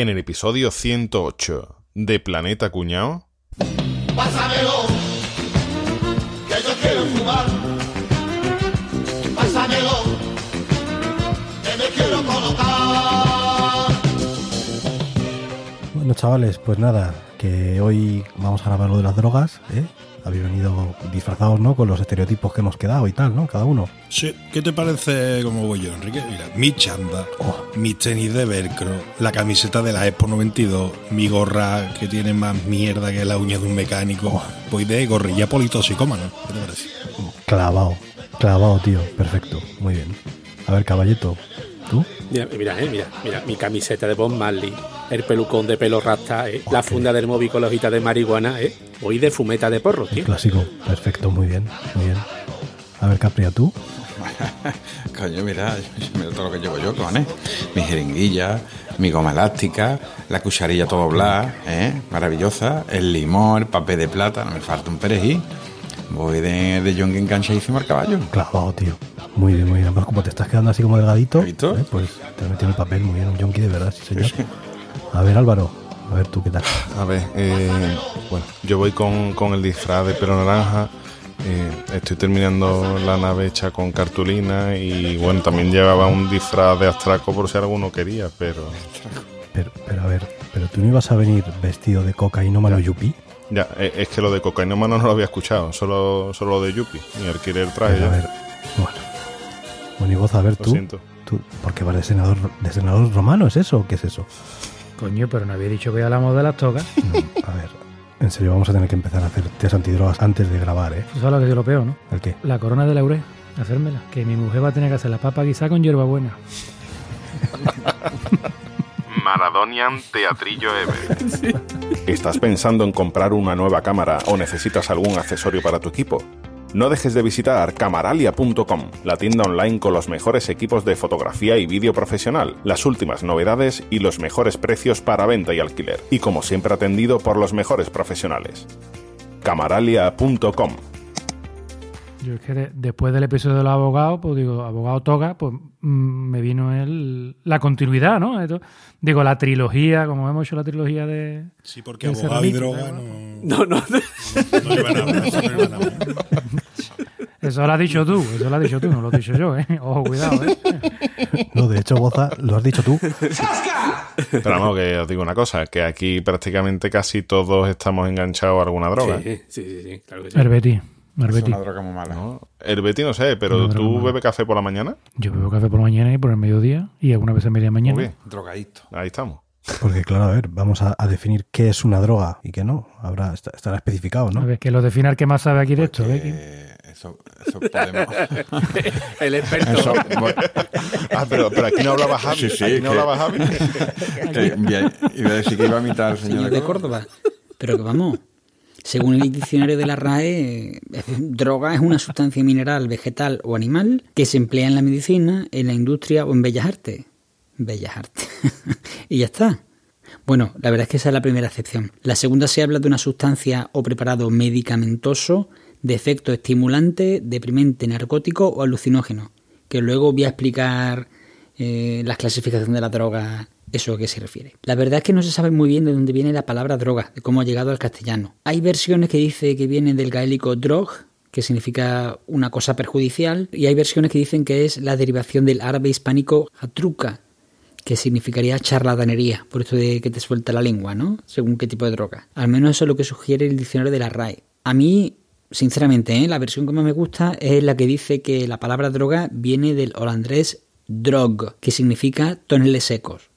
En el episodio 108 de Planeta Cuñao. Pásamelo, que yo quiero fumar. Pásamelo, que me quiero colocar. Bueno, chavales, pues nada, que hoy vamos a grabar lo de las drogas, ¿eh? Habéis venido disfrazados, ¿no? Con los estereotipos que hemos quedado y tal, ¿no? Cada uno. Sí, ¿qué te parece como voy yo, Enrique? Mira, mi chanda, Oh. mi tenis de velcro, la camiseta de la Expo 92, mi gorra que tiene más mierda que la uña de un mecánico. Oh. Voy de gorrilla politoxicómano. ¿Qué te parece? Clavado, clavado, tío. Perfecto, muy bien. A ver, caballeto, ¿tú? Mira, mira, eh, mira, mira, mi camiseta de Bob Marley, el pelucón de pelo rasta, eh, la funda del móvil con la hojita de marihuana, eh. Voy de fumeta de porro, tío. Clásico, perfecto, muy bien, muy bien. A ver, Capria, ¿tú? Coño, mira, mira todo lo que llevo yo, cojones. Mi jeringuilla, mi goma elástica, la cucharilla todo doblada, ¿eh? Maravillosa. El limón, el papel de plata, no me falta un perejil. Voy de, de John enganchadísimo al caballo. Clavado, tío. Muy bien, muy bien. Además, como te estás quedando así como delgadito. ¿eh? pues te has metido en el papel, muy bien. Un yonki de verdad, sí, señor. A ver, Álvaro, a ver tú qué tal. A ver, eh, bueno, yo voy con, con el disfraz de pelo naranja. eh, estoy terminando la nave hecha con cartulina y bueno, también llevaba un disfraz de astraco por si alguno quería, pero Pero, pero a ver, pero tú no ibas a venir vestido de cocainómano yupi. ya, eh, es que lo de cocainómano no lo había escuchado, solo, solo lo de Yupi, ni alquiler traje Pero a ver, bueno. Bueno, y vos, a ver, Lo tú. siento. tú porque vas de senador, de senador romano, ¿es eso o qué es eso? Coño, pero no había dicho que hablamos de las togas. No, a ver, en serio, vamos a tener que empezar a hacer test antidrogas antes de grabar, ¿eh? Tú sabes lo que es lo peor, ¿no? ¿El qué? La corona de laurel, hacérmela. Que mi mujer va a tener que hacer la papa quizá con hierbabuena. Maradonian Teatrillo Ever. ¿Estás pensando en comprar una nueva cámara o necesitas algún accesorio para tu equipo? No dejes de visitar camaralia.com, la tienda online con los mejores equipos de fotografía y vídeo profesional, las últimas novedades y los mejores precios para venta y alquiler. Y como siempre atendido por los mejores profesionales. camaralia.com Yo es que de- después del episodio de los abogados, pues digo, abogado toga, pues mm, me vino el, la continuidad, ¿no? Esto- digo, la trilogía, como hemos hecho la trilogía de... Sí, porque abogado y droga ¿no? no, No, no, no llevan a nada, eso no llevan a nada. Eso lo has dicho tú, eso lo has dicho tú, no lo he dicho yo, ¿eh? Ojo, cuidado, ¿eh? No, de hecho, Boza, lo has dicho tú. Pero vamos, que os digo una cosa, que aquí prácticamente casi todos estamos enganchados a alguna droga. Sí, sí, sí, sí, claro que sí. Herbeti, Es Herbeti. una droga muy mala. ¿no? El Betty no sé, pero ¿tú bebes café por la mañana? Yo bebo café por la mañana y por el mediodía y alguna vez en media mañana. Muy bien, Drogadicto. ahí estamos. Porque, claro, a ver, vamos a, a definir qué es una droga y qué no. Habrá, est- estará especificado, A ¿no? ver, que lo defina el que más sabe aquí de esto. Eh, eso, eso podemos. El experto. Eso, voy- Ah, pero, pero aquí no hablaba Javi. Sí, sí, aquí que- no hablaba Javi. que bien, iba a decir que iba a imitar al señor Señor de Córdoba. Pero que vamos, según el diccionario de la RAE, eh, droga es una sustancia mineral, vegetal o animal que se emplea en la medicina, en la industria o en bellas artes. Bellas artes. y ya está. Bueno, la verdad es que esa es la primera excepción. La segunda se habla de una sustancia o preparado medicamentoso de efecto estimulante, deprimente, narcótico o alucinógeno. Que luego voy a explicar eh, la clasificación de la droga, eso a qué se refiere. La verdad es que no se sabe muy bien de dónde viene la palabra droga, de cómo ha llegado al castellano. Hay versiones que dice que viene del gaélico drog, que significa una cosa perjudicial, y hay versiones que dicen que es la derivación del árabe hispánico hatruka, que significaría charlatanería, por esto de que te suelta la lengua, ¿no? Según qué tipo de droga. Al menos eso es lo que sugiere el diccionario de la RAE. A mí, sinceramente, ¿eh? la versión que más me gusta es la que dice que la palabra droga viene del holandés drog, que significa toneles secos,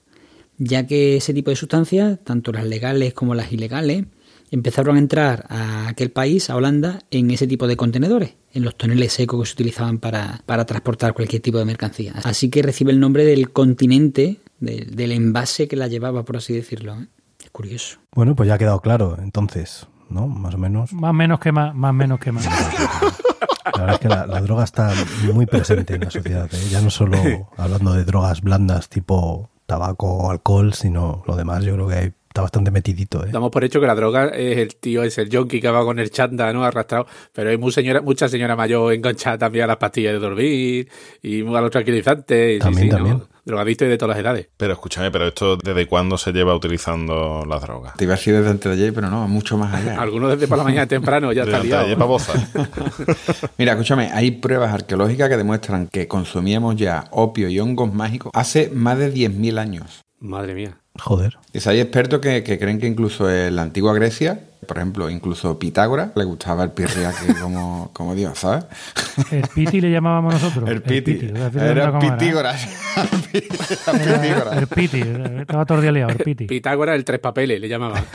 ya que ese tipo de sustancias, tanto las legales como las ilegales, empezaron a entrar a aquel país, a Holanda, en ese tipo de contenedores, en los toneles secos que se utilizaban para, para transportar cualquier tipo de mercancía. Así que recibe el nombre del continente, del, del envase que la llevaba, por así decirlo. ¿eh? Es curioso. Bueno, pues ya ha quedado claro, entonces, ¿no? Más o menos. Más menos que más, más menos que más. La verdad es que la, la droga está muy presente en la sociedad. ¿eh? Ya no solo hablando de drogas blandas tipo tabaco o alcohol, sino lo demás. Yo creo que hay está bastante metidito, ¿eh? Damos por hecho que la droga es el tío, es el junkie que va con el chanda, ¿no? Arrastrado. Pero hay muy señora, mucha señora mayor enganchada también a las pastillas de dormir y a los tranquilizantes. y sí, También, sí, ¿no? también. Drogadicto y de todas las edades. Pero escúchame, pero esto ¿desde cuándo se lleva utilizando la droga? Te iba a decir desde antes de ayer, pero no, mucho más allá. Algunos desde por la mañana temprano ya está liado. ayer. Mira, escúchame, hay pruebas arqueológicas que demuestran que consumíamos ya opio y hongos mágicos hace más de 10.000 años. Madre mía. Joder. Y hay expertos que, que creen que incluso en la antigua Grecia, por ejemplo, incluso Pitágoras, le gustaba el pirriaque como, como Dios, ¿sabes? El piti le llamábamos nosotros. El piti. Era cómo era. Era Pitígoras. El piti. Estaba todo el día liado, el piti. Pitágoras el tres papeles le llamaban.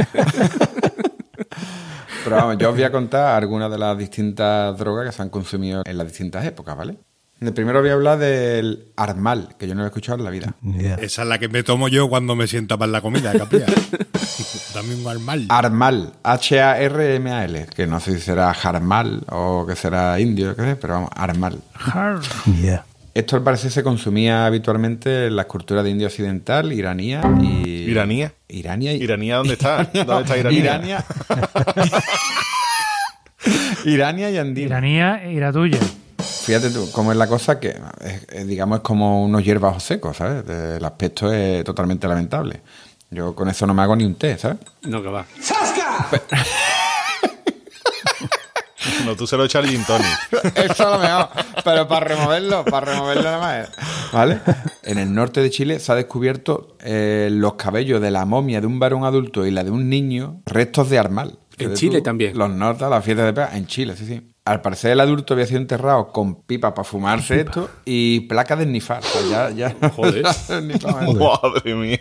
Pero vamos, yo os voy a contar algunas de las distintas drogas que se han consumido en las distintas épocas, ¿vale? De primero voy a hablar del armal, que yo no lo he escuchado en la vida. Esa es la que me tomo yo cuando me sienta para la comida, capilla. Dame un armal. Armal, H-A-R-M-A-L, que no sé si será Jarmal o que será indio, qué sé, pero vamos, Armal. Idea. Esto al parecer se consumía habitualmente en la cultura de India Occidental, iranía y... ¿Iranía? Irania y... ¿Iranía dónde está? ¿Dónde está Iranía? Irania. Irania y andina. Tiranía era tuya. Fíjate tú, cómo es la cosa que, es- es, digamos, es como unos hierbajos secos, ¿sabes? El aspecto es totalmente lamentable. Yo con eso no me hago ni un té, ¿sabes? No, que va. No, tú se lo echas al gin tonic. Eso a lo mejor, pero para removerlo, para removerlo nada más. ¿Vale? En el norte de Chile se ha descubierto eh, los cabellos de la momia de un varón adulto y la de un niño, restos de armal. En Chile tú, también. Los nortes, las fiestas de pega, en Chile, sí, sí. Al parecer el adulto había sido enterrado con pipa para fumarse esto y placa de. O sea, ya, ya. Joder. Madre mía.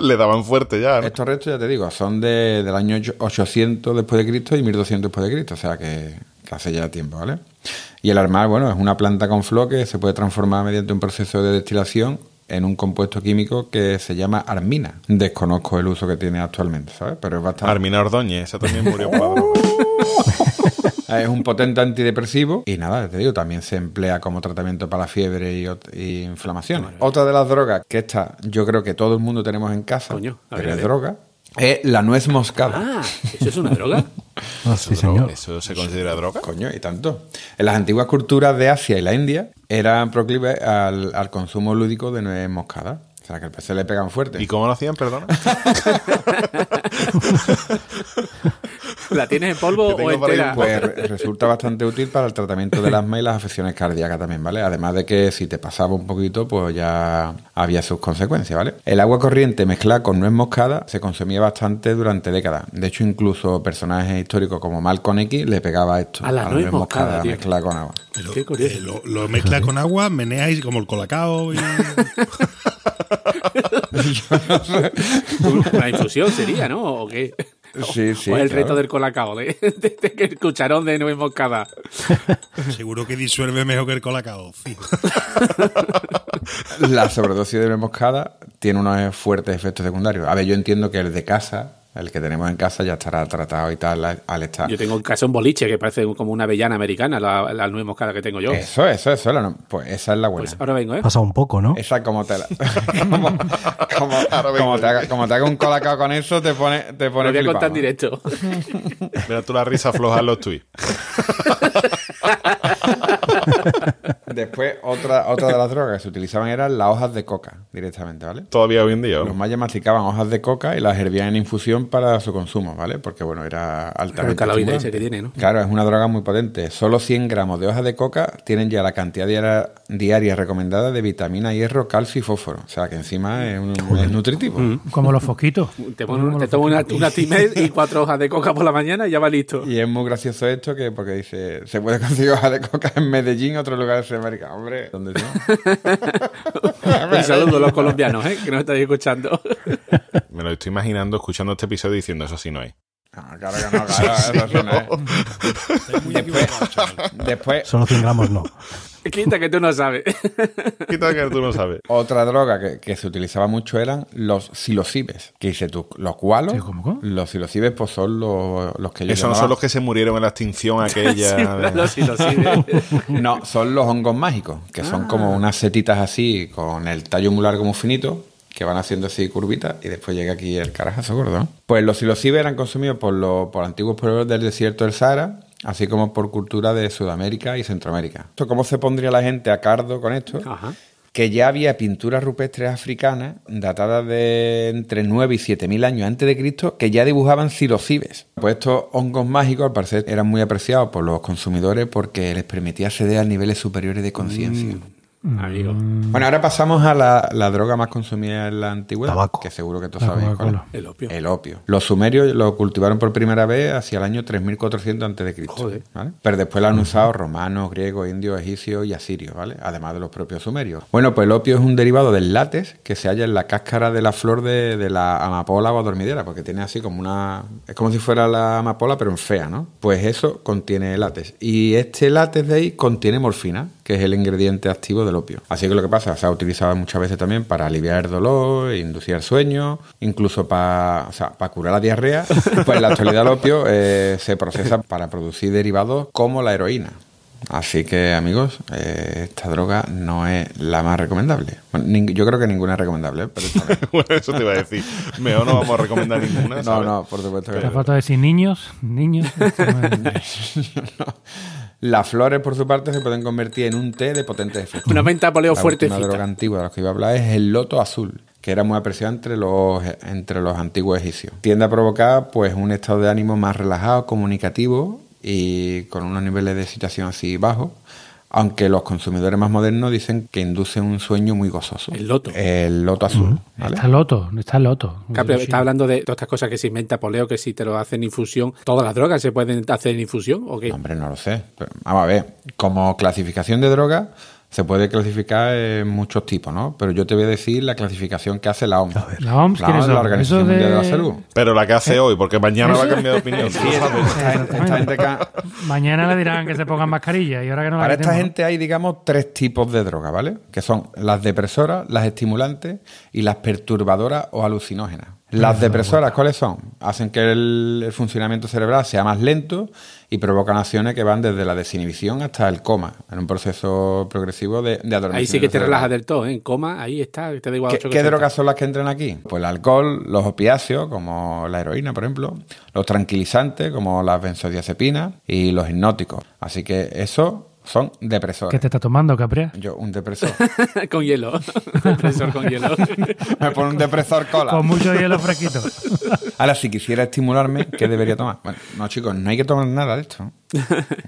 Le daban fuerte ya. ¿no? Estos restos, ya te digo, son de, del año ocho- 800 después de Cristo y 1200 después de Cristo, o sea que, que hace ya tiempo, ¿vale? Y el armal, bueno, es una planta con flor que se puede transformar mediante un proceso de destilación en un compuesto químico que se llama armina. Desconozco el uso que tiene actualmente, ¿sabes? Pero es bastante... Armina Ordóñez, esa también murió. Es un potente antidepresivo y nada, te digo, también se emplea como tratamiento para la fiebre y, y inflamaciones. Otra de las drogas que esta yo creo que todo el mundo tenemos en casa, Coño, pero es droga, es la nuez moscada. Ah, ¿eso es una droga? Ah, sí, señor. ¿Eso se considera droga? Coño, y tanto. En las antiguas culturas de Asia y la India eran proclives al, al consumo lúdico de nuez moscada. O sea, que al PC le pegan fuerte. ¿Y cómo lo hacían, perdona? ¿La tienes en polvo o entera? Pues re- resulta bastante útil para el tratamiento del asma y las afecciones cardíacas también, ¿vale? Además de que si te pasaba un poquito, pues ya había sus consecuencias, ¿vale? El agua corriente mezclada con nuez moscada se consumía bastante durante décadas. De hecho, incluso personajes históricos como Malcolm X le pegaba esto. A la nuez moscada, tío. mezclada con agua. Pero, Qué curioso. eh, lo, lo mezclas con agua, meneas como el colacao y... Una infusión sería, ¿no? ¿O qué? Sí, sí, O el claro. reto del colacao, de, de- de que el cucharón de nuez moscada. Seguro que disuelve mejor que el colacao, fijo. La sobredosis de nuez moscada tiene unos fuertes efectos secundarios. A ver, yo entiendo que el de casa, el que tenemos en casa, ya estará tratado y tal al- estar. Yo tengo en casa un boliche que parece como una avellana americana, la, la nuez moscada que tengo yo. Eso, eso, eso. la no- Pues esa es la buena. Pues ahora vengo, ¿eh? Pasa un poco, ¿no? Esa como te la- como, como, como te haga, como te haga un colacao con eso, te pone, te Lo pone voy a contar directo. Mira tú la risa floja en los tweets. Después, otra, otra de las drogas que se utilizaban eran las hojas de coca, directamente, ¿vale? Todavía hoy en día. ¿no? Los mayas masticaban hojas de coca y las hervían en infusión para su consumo, ¿vale? Porque, bueno, era el altamente caloide estimulante. ese que tiene, ¿no? Claro, es una droga muy potente. Solo 100 gramos de hojas de coca tienen ya la cantidad diaria, diaria recomendada de vitamina, hierro, calcio y fósforo. O sea, que encima es, un, es nutritivo. Como los fosquitos. Te, pones- te tomo una, una timed y cuatro hojas de coca por la mañana y ya va listo. Y es muy gracioso esto que porque dice, se puede conseguir hojas de coca en Medellín, otros lugares de América. Hombre, ¿dónde no? Un saludo a los colombianos, ¿eh? Que nos estáis escuchando. Me lo estoy imaginando escuchando este episodio diciendo eso sí no hay. Ah, claro que no, claro, eso sí no es. Estás muy equivocado, chaval. Después, Solo 100 gramos no. Quita que tú no sabes. Quita que tú no sabes. Otra droga que, que se utilizaba mucho eran los psilocibes. Que dice tú, los cualos, Sí, ¿cómo, cómo? los psilocibes pues son los, los que yo Esos no son los que se murieron en la extinción aquella. Sí, de- no, son los hongos mágicos, que son como unas setitas así, con el tallo muy largo muy finito, que van haciendo así curvitas y después llega aquí el carajazo gordo. ¿no? Pues los psilocibes eran consumidos por los por antiguos pueblos del desierto del Sahara, así como por cultura de Sudamérica y Centroamérica. Esto, ¿Cómo se pondría la gente a cardo con esto? Ajá. que ya había pinturas rupestres africanas datadas de entre 9 y 7 mil años antes de Cristo que ya dibujaban psilocibes. Pues estos hongos mágicos al parecer eran muy apreciados por los consumidores porque les permitía acceder a niveles superiores de conciencia. Amigo. Bueno, ahora pasamos a la, la droga más consumida en la antigüedad, Tabaco. que seguro que cuál es. Coca-Cola. El opio. El opio. Los sumerios lo cultivaron por primera vez hacia el año 3400 antes de Cristo, Joder. ¿vale? Pero después lo han usado romanos, griegos, indios, egipcios y asirios, ¿vale? Además de los propios sumerios. Bueno, pues el opio es un derivado del látex que se halla en la cáscara de la flor de, de la amapola o dormidera, porque tiene así como una... Es como si fuera la amapola, pero en fea, ¿no? Pues eso contiene látex. Y este látex de ahí contiene morfina, que es el ingrediente activo del opio. Así que lo que pasa, se ha utilizado muchas veces también para aliviar el dolor, inducir el sueño, incluso para, o sea, para curar la diarrea. Pues en la actualidad el opio eh, se procesa para producir derivados como la heroína. Así que amigos, eh, esta droga no es la más recomendable. Bueno, yo creo que ninguna es recomendable, ¿eh? pero esta no. Bueno, eso te iba a decir. Mejor no vamos a recomendar ninguna. no, ¿sabes? no, por supuesto que Te no. falta decir niños, niños. Las flores, por su parte, se pueden convertir en un té de potentes efectos. Una menta poleo fuertecita. última droga antigua de la que iba a hablar es el loto azul, que era muy apreciado entre los, entre los antiguos egipcios. Tiende a provocar pues un estado de ánimo más relajado, comunicativo y con unos niveles de excitación así bajos, aunque los consumidores más modernos dicen que induce un sueño muy gozoso. El loto. El loto azul, ¿vale? Está loto, está loto. Capri, está hablando de todas estas cosas que se inventa poleo, que si te lo hacen infusión, todas las drogas se pueden hacer en infusión o qué? No, Hombre, no lo sé. Pero, vamos a ver, como clasificación de droga se puede clasificar en muchos tipos, ¿no? Pero yo te voy a decir la clasificación que hace la OMS. La OMS, ¿quiénes la son? Organización Eso de- Mundial de la Salud. Pero la que hace hoy, porque mañana va a cambiar de opinión. Sí, esta, Mañana le dirán que se pongan mascarilla y ahora que no la para esta gente hay, digamos, tres tipos de droga, ¿vale? Que son las depresoras, las estimulantes y las perturbadoras o alucinógenas. Las depresoras, ¿cuáles son? Hacen que el, el funcionamiento cerebral sea más lento y provocan acciones que van desde la desinhibición hasta el coma, en un proceso progresivo de, de adormecimiento Ahí sí que te cerebral. relajas del todo, ¿eh? En coma, ahí está, te da igual. ¿Qué, qué drogas son las que entran aquí? Pues el alcohol, los opiáceos, como la heroína, por ejemplo, los tranquilizantes, como las benzodiazepinas, y los hipnóticos. Así que eso son depresores. ¿Qué te está tomando, Capria? Yo, un depresor. con hielo. Depresor con hielo. Me pone un depresor cola. Con mucho hielo fresquito. Ahora, si quisiera estimularme, ¿qué debería tomar? Bueno, no, chicos, no hay que tomar nada de esto.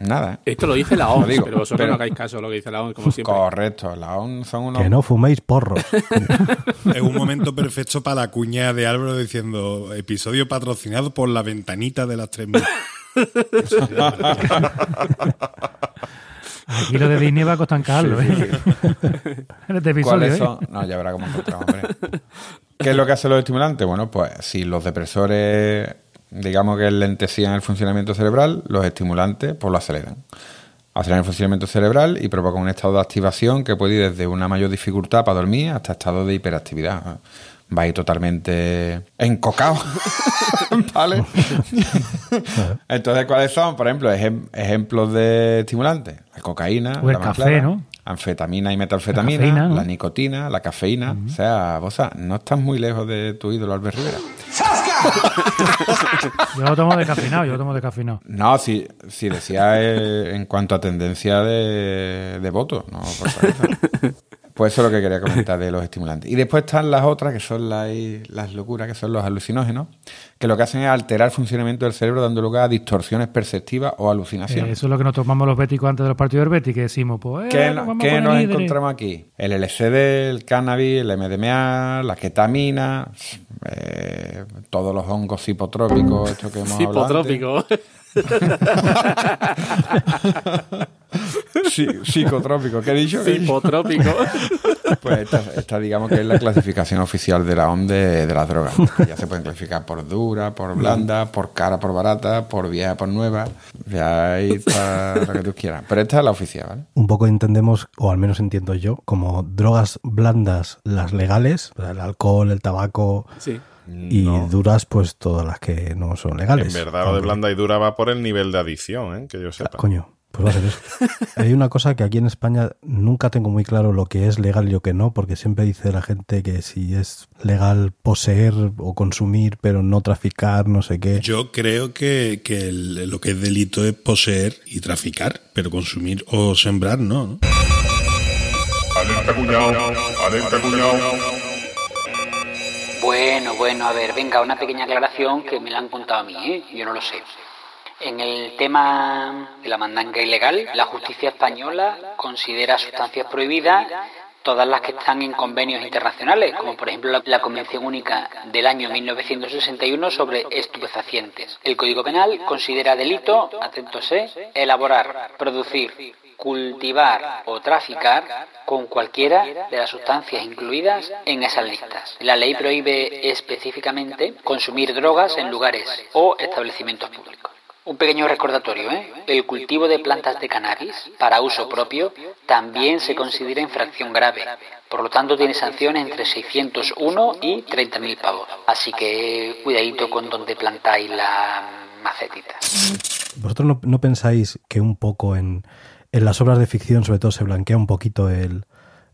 Nada. ¿eh? Esto lo dice la OMS, digo, pero vosotros pero- no hagáis caso a lo que dice la OMS, como siempre. Correcto. La ONU son unos... Que no fuméis porros. Es un momento perfecto para la cuña de Álvaro diciendo episodio patrocinado por la ventanita de las 3000. Aquí lo de Disney va a costar caro, ¿eh? En este episodio, ¿Cuáles ¿eh? No, ya verá cómo encontramos. hombre. ¿Qué es lo que hacen los estimulantes? Bueno, pues si los depresores, digamos que lentecían el funcionamiento cerebral, los estimulantes pues lo aceleran. Aceleran el funcionamiento cerebral y provocan un estado de activación que puede ir desde una mayor dificultad para dormir hasta estado de hiperactividad. Va a ir totalmente encocado. ¿Vale? Entonces, ¿cuáles son? Por ejemplo, ejem- ejemplos de estimulantes. La cocaína, O el la café, clara, ¿no? anfetamina y metanfetamina, La cafeína, ¿no? la nicotina, la cafeína. O sea, vos ah, no estás muy lejos de tu ídolo Albert Rivera. Yo lo tomo descafeinado, yo lo tomo descafeinado. No, si, si decía eh, en cuanto a tendencia de, de voto, no por cabeza. Pues eso es lo que quería comentar de los estimulantes. Y después están las otras, que son las, las locuras, que son los alucinógenos, que lo que hacen es alterar el funcionamiento del cerebro dando lugar a distorsiones perceptivas o Eh, alucinaciones. eso es lo que nos tomamos los béticos antes de los partidos del Betis, que decimos, pues, eh, ¿Qué, nos no- vamos a qué poner nos líderes. encontramos aquí? El LSD, el cannabis, el MDMA, la ketamina, eh, todos los hongos psicotrópicos, esto que hemos hablado antes. Sí, psicotrópico, ¿qué he dicho? Hipotrópico. Pues esta, esta, digamos que es la clasificación oficial de la OMS de, de las drogas. Ya se pueden clasificar por dura, por blanda, por cara, por barata, por vieja, por nueva. Ya ahí está lo que tú quieras. Pero esta es la oficial, ¿vale? Un poco entendemos, o al menos entiendo yo, como drogas blandas las legales, o sea, el alcohol, el tabaco, Sí. y No. duras pues todas las que no son legales. En verdad, lo de blanda y dura va por el nivel de adicción, ¿eh? que yo sepa. Coño, pues va a ser eso. Hay una cosa que aquí en España nunca tengo muy claro lo que es legal y lo que no, porque siempre dice la gente que si es legal poseer o consumir, pero no traficar, no sé qué. Yo creo que, que el- lo que es delito es poseer y traficar, pero consumir o sembrar no. ¿no? Alerta cuñado, alerta cuñado. Bueno, bueno, a ver, venga, una pequeña aclaración que me la han contado a mí, ¿eh? Yo no lo sé. En el tema de la mandanga ilegal, la justicia española considera sustancias prohibidas todas las que están en convenios internacionales, como por ejemplo la, Convención Única del año 1961 sobre estupefacientes. El Código Penal considera delito, atentos, ¿eh? elaborar, producir, cultivar o traficar con cualquiera de las sustancias incluidas en esas listas. La ley prohíbe específicamente consumir drogas en lugares o establecimientos públicos. Un pequeño recordatorio, ¿eh? El cultivo de plantas de cannabis para uso propio también se considera infracción grave. Por lo tanto, tiene sanciones entre 601 y 30.000 pavos. Así que cuidadito con donde plantáis la macetita. ¿Vosotros no, no pensáis que un poco en, en las obras de ficción, sobre todo, se blanquea un poquito el,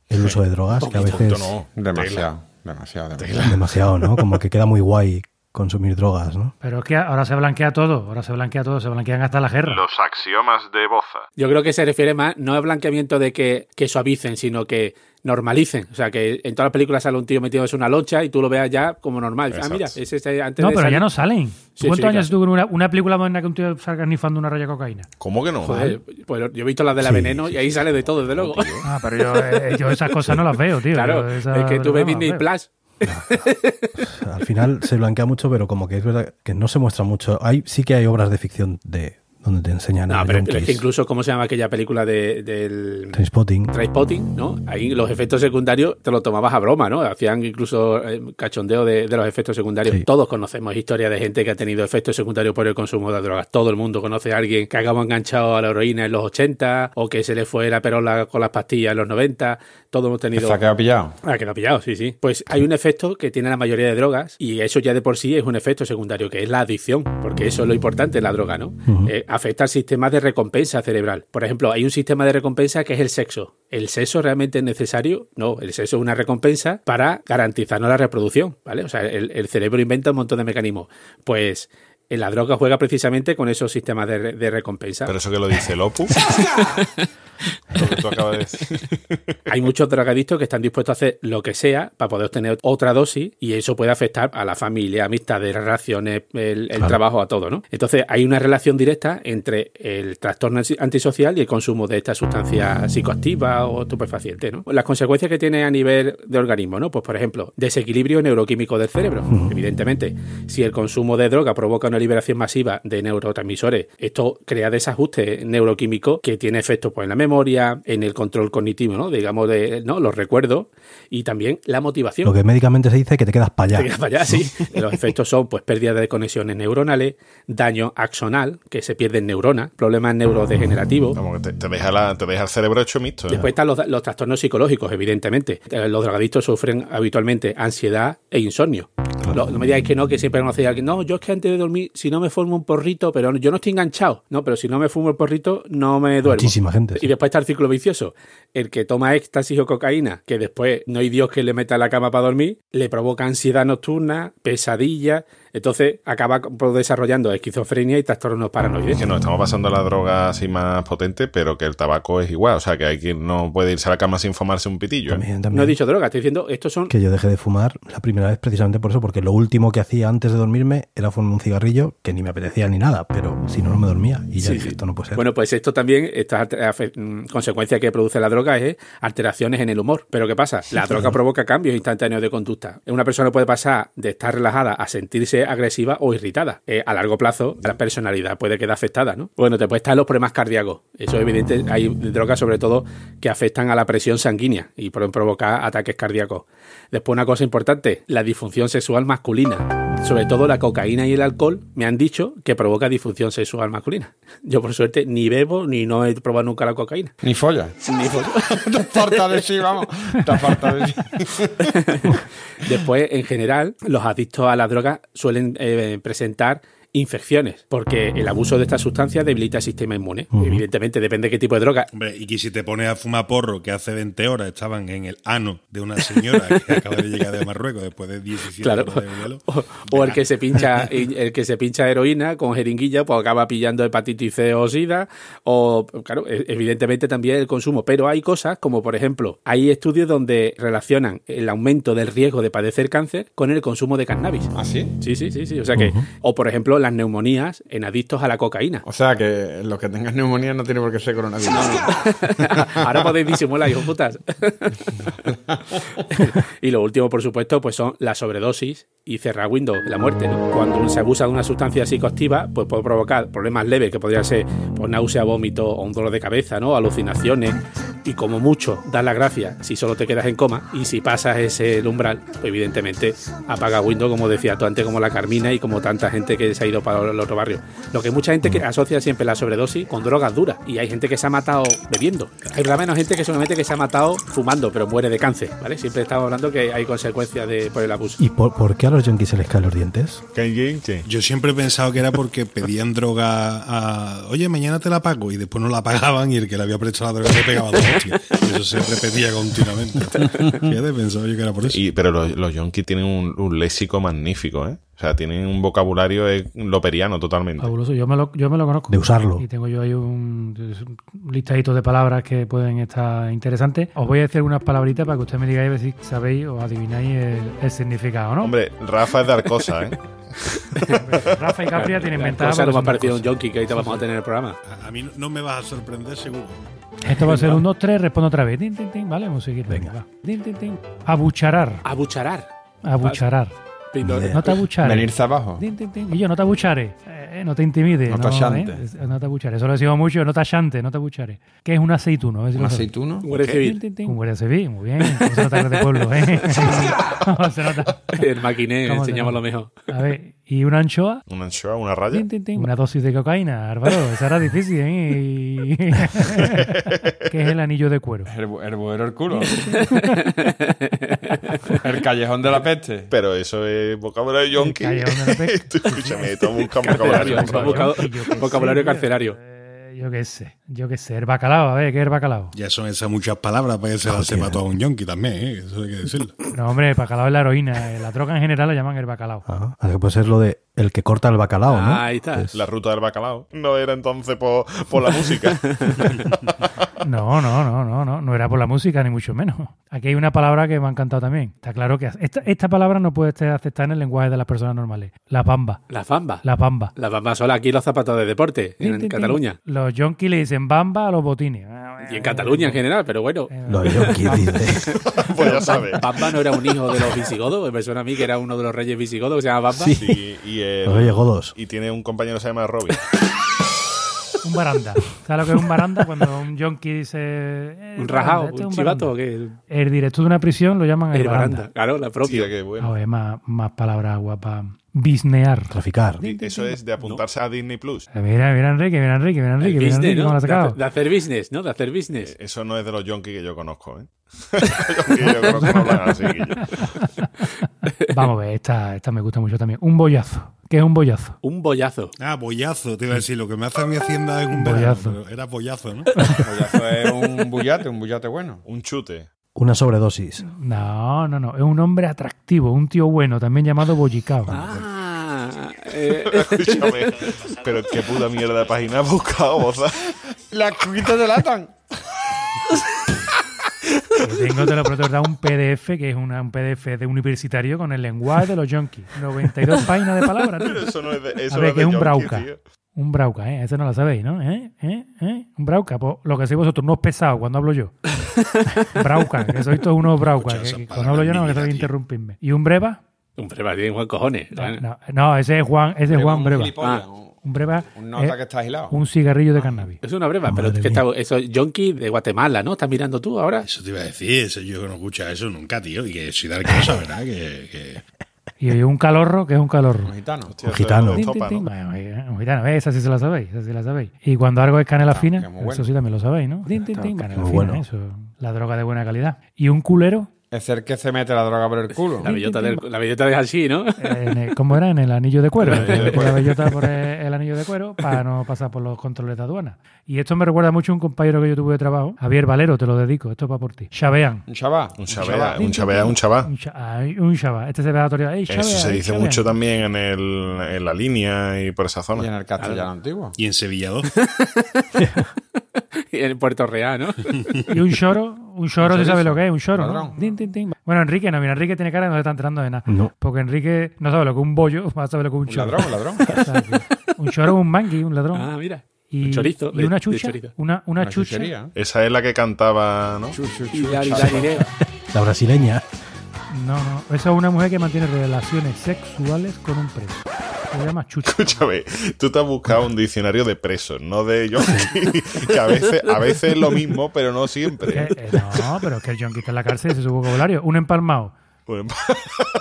el uso de drogas? Que a veces no. Demasiado, demasiado, demasiado. demasiado, ¿no? Como que queda muy guay consumir drogas, ¿no? Pero es que ahora se blanquea todo, ahora se blanquea todo, se blanquean hasta la guerra. Los axiomas de Boza. Yo creo que se refiere más, no al blanqueamiento de que, que suavicen, sino que normalicen. O sea, que en todas las películas sale un tío metido en una loncha y tú lo veas ya como normal. Ah, Exacto. mira, ese, ese antes No, de pero salir- ya no salen. Sí, ¿Cuántos sí, años en una, una película moderna que un tío salga nifando una raya de cocaína? ¿Cómo que no? Joder, pues yo he visto las de la Sí, veneno sí, y ahí sale de todo, desde luego. Ah, pero yo, eh, yo esas cosas no las veo, tío. Claro, es que tú ves Disney. Plus. Al final se blanquea mucho, pero como que es verdad que no se muestra mucho. Hay, sí que hay obras de ficción de donde te enseñan No, a pero, pero es que incluso, ¿cómo se llama aquella película de, del Trainspotting. Trainspotting, ¿no? Ahí los efectos secundarios te lo tomabas a broma, ¿no? Hacían incluso eh, cachondeo de, de los efectos secundarios. Sí. Todos conocemos historias de gente que ha tenido efectos secundarios por el consumo de drogas. Todo el mundo conoce a alguien que acabó enganchado a la heroína en los 80 o que se le fue la perola con las pastillas en los 90. Todos hemos tenido... ¿Está quedado pillado? Ah, que lo ha pillado, sí, sí. Pues hay un efecto que tiene la mayoría de drogas y eso ya de por sí es un efecto secundario, que es la adicción, porque eso es lo importante en la droga, ¿no? Eh, afecta al sistema de recompensa cerebral. Por ejemplo, hay un sistema de recompensa que es el sexo. ¿El sexo realmente es necesario? No, el sexo es una recompensa para garantizarnos la reproducción, ¿vale? O sea, el, el cerebro inventa un montón de mecanismos. Pues en la droga juega precisamente con esos sistemas de, re- de recompensa. Pero eso que lo dice el Opus. Lo que tú acabas de decir. Hay muchos drogadictos que están dispuestos a hacer lo que sea para poder obtener otra dosis y eso puede afectar a la familia, amistades, relaciones, el, el Claro. trabajo, a todo, ¿no? Entonces hay una relación directa entre el trastorno anti- antisocial y el consumo de esta sustancia psicoactiva o estupefaciente, ¿no? Las consecuencias que tiene a nivel de organismo, ¿no? Pues por ejemplo, desequilibrio neuroquímico del cerebro. Evidentemente, si el consumo de droga provoca una liberación masiva de neurotransmisores, esto crea desajuste neuroquímico que tiene efectos pues, en la memoria, en el control cognitivo, ¿no? Digamos, de ¿no? los recuerdos y también la motivación. Lo que médicamente se dice que te quedas para Te allá. quedas para allá, sí. Los efectos son pues pérdida de conexiones neuronales, daño axonal, que se pierden neuronas, problemas neurodegenerativos. Como que te, te deja la- te deja el cerebro hecho mixto. ¿eh? Después están los, los trastornos psicológicos, evidentemente. Eh, Los drogadictos sufren habitualmente ansiedad e insomnio. Lo- no me digáis que no, que siempre conocéis a alguien. No, yo es que antes de dormir, si no me fumo un porrito, pero yo no estoy enganchado. No, pero si no me fumo el porrito, no me duermo. Muchísima gente. Y. después está el ciclo vicioso. El que toma éxtasis o cocaína, que después no hay Dios que le meta en la cama para dormir, le provoca ansiedad nocturna, pesadilla. Entonces acaba desarrollando esquizofrenia y trastornos paranoides. Es que nos estamos pasando a la droga así más potente, pero que el tabaco es igual. O sea, que hay quien no puede irse a la cama sin fumarse un pitillo. ¿eh? También, también. No he dicho droga, estoy diciendo, estos son que yo dejé de fumar la primera vez precisamente por eso, porque lo último que hacía antes de dormirme era fumar un cigarrillo que ni me apetecía ni nada, pero si no, no me dormía. Y ya Sí, dije, sí. esto no puede ser. Bueno, pues esto también, esta consecuencia que produce la droga es alteraciones en el humor. Pero ¿qué pasa? La droga provoca cambios instantáneos de conducta. Una persona puede pasar de estar relajada a sentirse agresiva o irritada. Eh, a largo plazo, la personalidad puede quedar afectada, ¿no? Bueno, después están los problemas cardíacos. Eso es evidente. Hay drogas, sobre todo, que afectan a la presión sanguínea y pueden provocar ataques cardíacos. Después, una cosa importante, la disfunción sexual masculina. Sobre todo la cocaína y el alcohol me han dicho que provoca disfunción sexual masculina. Yo, por suerte, ni bebo ni no he probado nunca la cocaína. Ni folla. Ni foto. Te falta de sí, vamos. Te falta de sí. Después, en general, los adictos a la droga suelen eh, presentar infecciones, porque el abuso de esta sustancia debilita el sistema inmune. Evidentemente, depende de qué tipo de droga. Hombre, y que si te pones a fumar porro, que hace 20 horas estaban en el ano de una señora que acaba de llegar de Marruecos después de 17 Claro. horas de vuelo. O, o el que se pincha el que se pincha heroína con jeringuilla, pues acaba pillando hepatitis C o SIDA. O, claro, e- evidentemente también el consumo. Pero hay cosas como, por ejemplo, hay estudios donde relacionan el aumento del riesgo de padecer cáncer con el consumo de cannabis. ¿Ah, sí? Sí, sí, sí, sí. O sea que, o por ejemplo, las neumonías en adictos a la cocaína. O sea que los que tengan neumonía no tiene por qué ser coronavirus. Ahora podéis disimular, hijos putas. y lo último, por supuesto, pues son la sobredosis y cerrar Windows, la muerte. ¿no? Cuando se abusa de una sustancia psicoactiva, pues puede provocar problemas leves, que podrían ser pues, náusea, vómito o un dolor de cabeza, ¿no? Alucinaciones. Y como mucho, dar las gracias si solo te quedas en coma. Y si pasas ese umbral, pues evidentemente apaga Windows, como decía tú antes, como la Carmina y como tanta gente que se ha ido para el otro barrio. Lo que hay mucha gente que asocia siempre la sobredosis con drogas duras. Y hay gente que se ha matado bebiendo. Hay la menos gente que solamente que se ha matado fumando, pero muere de cáncer, ¿vale? Siempre estamos hablando que hay consecuencias de, por el abuso. ¿Y por, por qué a los yonkis se les caen los dientes? Yo siempre he pensado que era porque pedían droga a. Oye, mañana te la pago. Y después no la pagaban y el que le había prestado la droga le pegaba dos hostias. Eso se repetía continuamente. Fíjate, pensaba yo que era por eso. Y, pero los, los yonkis tienen un, un léxico magnífico, ¿eh? O sea, tienen un vocabulario eh, loperiano totalmente. Fabuloso, yo me lo, yo me lo conozco. De usarlo. Y tengo yo ahí un, un listadito de palabras que pueden estar interesantes. Os voy a decir unas palabritas para que ustedes me digáis a ver si sabéis o adivináis el, el significado, ¿no? Hombre, Rafa es dar cosas, ¿eh? Rafa y Capria tienen ventaja. Cosa no porque me ha parecido un yonki que ahorita vamos a tener en el programa. A, a mí no me vas a sorprender, seguro. Esto va a ser un 2, 3, respondo otra vez. Tin, tin, tin. Vale, vamos a seguir. Venga. tin. Abucharar. Abucharar. Abucharar. No, No te abuchares. Venirse abajo. Y yo, no te abuchares. Eh, no te intimides. No te achante. eh, No te abuchares. Eso lo decimos mucho. No te achante, no te abuchares. ¿Qué es un aceituno? ¿Un aceituno? Un guardia civil. Un guardia civil, muy bien. ¿Cómo se nota que es de pueblo, ¿eh? ¿Cómo se nota? El maquiné, ¿Cómo se enseñamos lo mejor. A ver, ¿y una anchoa? Una anchoa, una raya. Tin, tin, tin. Una dosis de cocaína, Álvaro. Esa era difícil, ¿eh? Y- ¿Qué es el anillo de cuero? El, bu- el buero el culo. el callejón de la peste. Pero eso es vocabulario yonki. El callejón de la peste. Escúchame, esto busca un vocabulario. vocabulario carcelario. Yo qué sé, yo qué sé. El bacalao, a ver, ¿qué es el bacalao? Ya son esas muchas palabras para que se las sepa todo un yonki también, ¿eh? Eso hay que decirlo. No, hombre, el bacalao es la heroína. eh, La droga en general la llaman el bacalao. Ah, así que puede ser lo de el que corta el bacalao, ¿no? Ahí está. Es- La ruta del bacalao. No era entonces por, por la música. No, no, no, no, no. No era por la música, ni mucho menos. Aquí hay una palabra que me ha encantado también. Está claro que esta, esta palabra no puede ser aceptada en el lenguaje de las personas normales. La bamba. La famba. La bamba. La bamba sola aquí los zapatos de deporte, en. Cataluña. Los yonkis le dicen bamba a los botines. Y en Cataluña en general, pero bueno. Los yonkis, dice. pues ya sabes. Bamba no era un hijo de los visigodos, me suena a mí que era uno de los reyes visigodos que se llama Bamba. Sí, y, el- Los Reyes Godos. y tiene un compañero que se llama Robin. Un baranda. ¿Sabes lo que es un baranda? Cuando un yonki dice... eh, Un rajado, este es un chivato, baranda. que El director de una prisión lo llaman el, el baranda. baranda. Claro, la propia. Hostia, qué bueno. A ver, más, más palabras guapas. Bisnear. Traficar. Eso es de apuntarse a Disney Plus. Eh, Mira, mira Enrique, mira Enrique, mira Enrique, mira Enrique, ¿no? De de hacer business, ¿no? De hacer business. Eso no es de los yonkis que yo conozco, ¿eh? Los yonkis que yo conozco no hablan así. Guillo. Vamos a ver, esta, esta me gusta mucho también. Un bollazo. ¿Qué es un bollazo? Un bollazo. Ah, bollazo, te iba a decir. Lo que me hace a mi hacienda es un Bollazo. verano, Era bollazo, ¿no? Bollazo es un bullate, un bullate bueno. Un chute. Una sobredosis. No, no, no. Es un hombre atractivo, un tío bueno, también llamado bollicao. Ah, eh, Escúchame. Pero qué puta mierda de página has buscado, boza. Las coquitas de latan. Tengo, te lo prometo, da un PDF, que es una- un PDF de universitario con el lenguaje de los yonkis. 92 páginas de palabras, tío. Eso no es de, eso A no es que de es un brauca. tío. Un brauca, ¿eh? Eso no lo sabéis, ¿no? ¿Eh? ¿Eh? ¿Eh? Un brauca. Pues lo que sois vosotros, unos pesados cuando hablo yo. brauca, que sois todos unos braucas. Escucha, que- que cuando hablo yo no, en mi que que interrumpirme. ¿Y un breva? un breva tiene Juan cojones. No, no, no, ese es Juan, ese es Juan Breva. Ah. Un breva Un nota es que está agilado. un cigarrillo de cannabis. Es una breva, pero Madre que mía. está, eso es yonki de Guatemala, ¿no? ¿Estás mirando tú ahora? Eso te iba a decir. Eso yo que no escucha eso nunca, tío. Y que soy de cosa, ¿verdad? Que, que- Y un calorro, que es un calorro. Un gitano. Hostia, Un gitano. un gitano, esa sí se la sabéis, esa sí la sabéis. Y cuando algo es canela fina, que muy eso bueno. sí también lo sabéis, ¿no? Tin, tin, tin, canela muy fina, bueno. eso, la droga de buena calidad. Y un culero, Es el que se mete la droga por el culo. La bellota, del, la bellota de así, ¿no? En el- ¿Cómo era? En el anillo de cuero. la bellota por el, el anillo de cuero para no pasar por los controles de aduana. Y esto me recuerda mucho a un compañero que yo tuve de trabajo, Javier Valero, te lo dedico, esto va por ti. Chavean. Un chaval. Un chabea, un chabea, un chabá. Un, cha- ay, un chava. Este se ve a la Ey, Eso se dice mucho también en, el, en la línea y por esa Y en zona. el castellano antiguo. Y en Sevilla 2. Y en Puerto Real, ¿no? Y un choro, un choro, ¿tú sabes lo que es? Un choro. Bueno, Enrique no, mira, Enrique tiene cara de no le está entrando de nada. No. Porque Enrique no sabe lo que es un bollo, va a saber lo que es un Un choro. ladrón, un ladrón. Un choro, un mangui, un ladrón. Ah, mira. y, un chorizo y de- una de chucha, una, una, Una chucha. chuchería. Esa es la que cantaba, ¿no? Y y. La brasileña. No, no, esa es una mujer que mantiene relaciones sexuales con un preso. Se llama chucha. Escúchame, tú te has buscado un diccionario de presos, no de yonki, que a veces, a veces es lo mismo, pero no siempre. eh, no, pero es que el yonki está en la cárcel, ese es su vocabulario. Un empalmado. Bueno,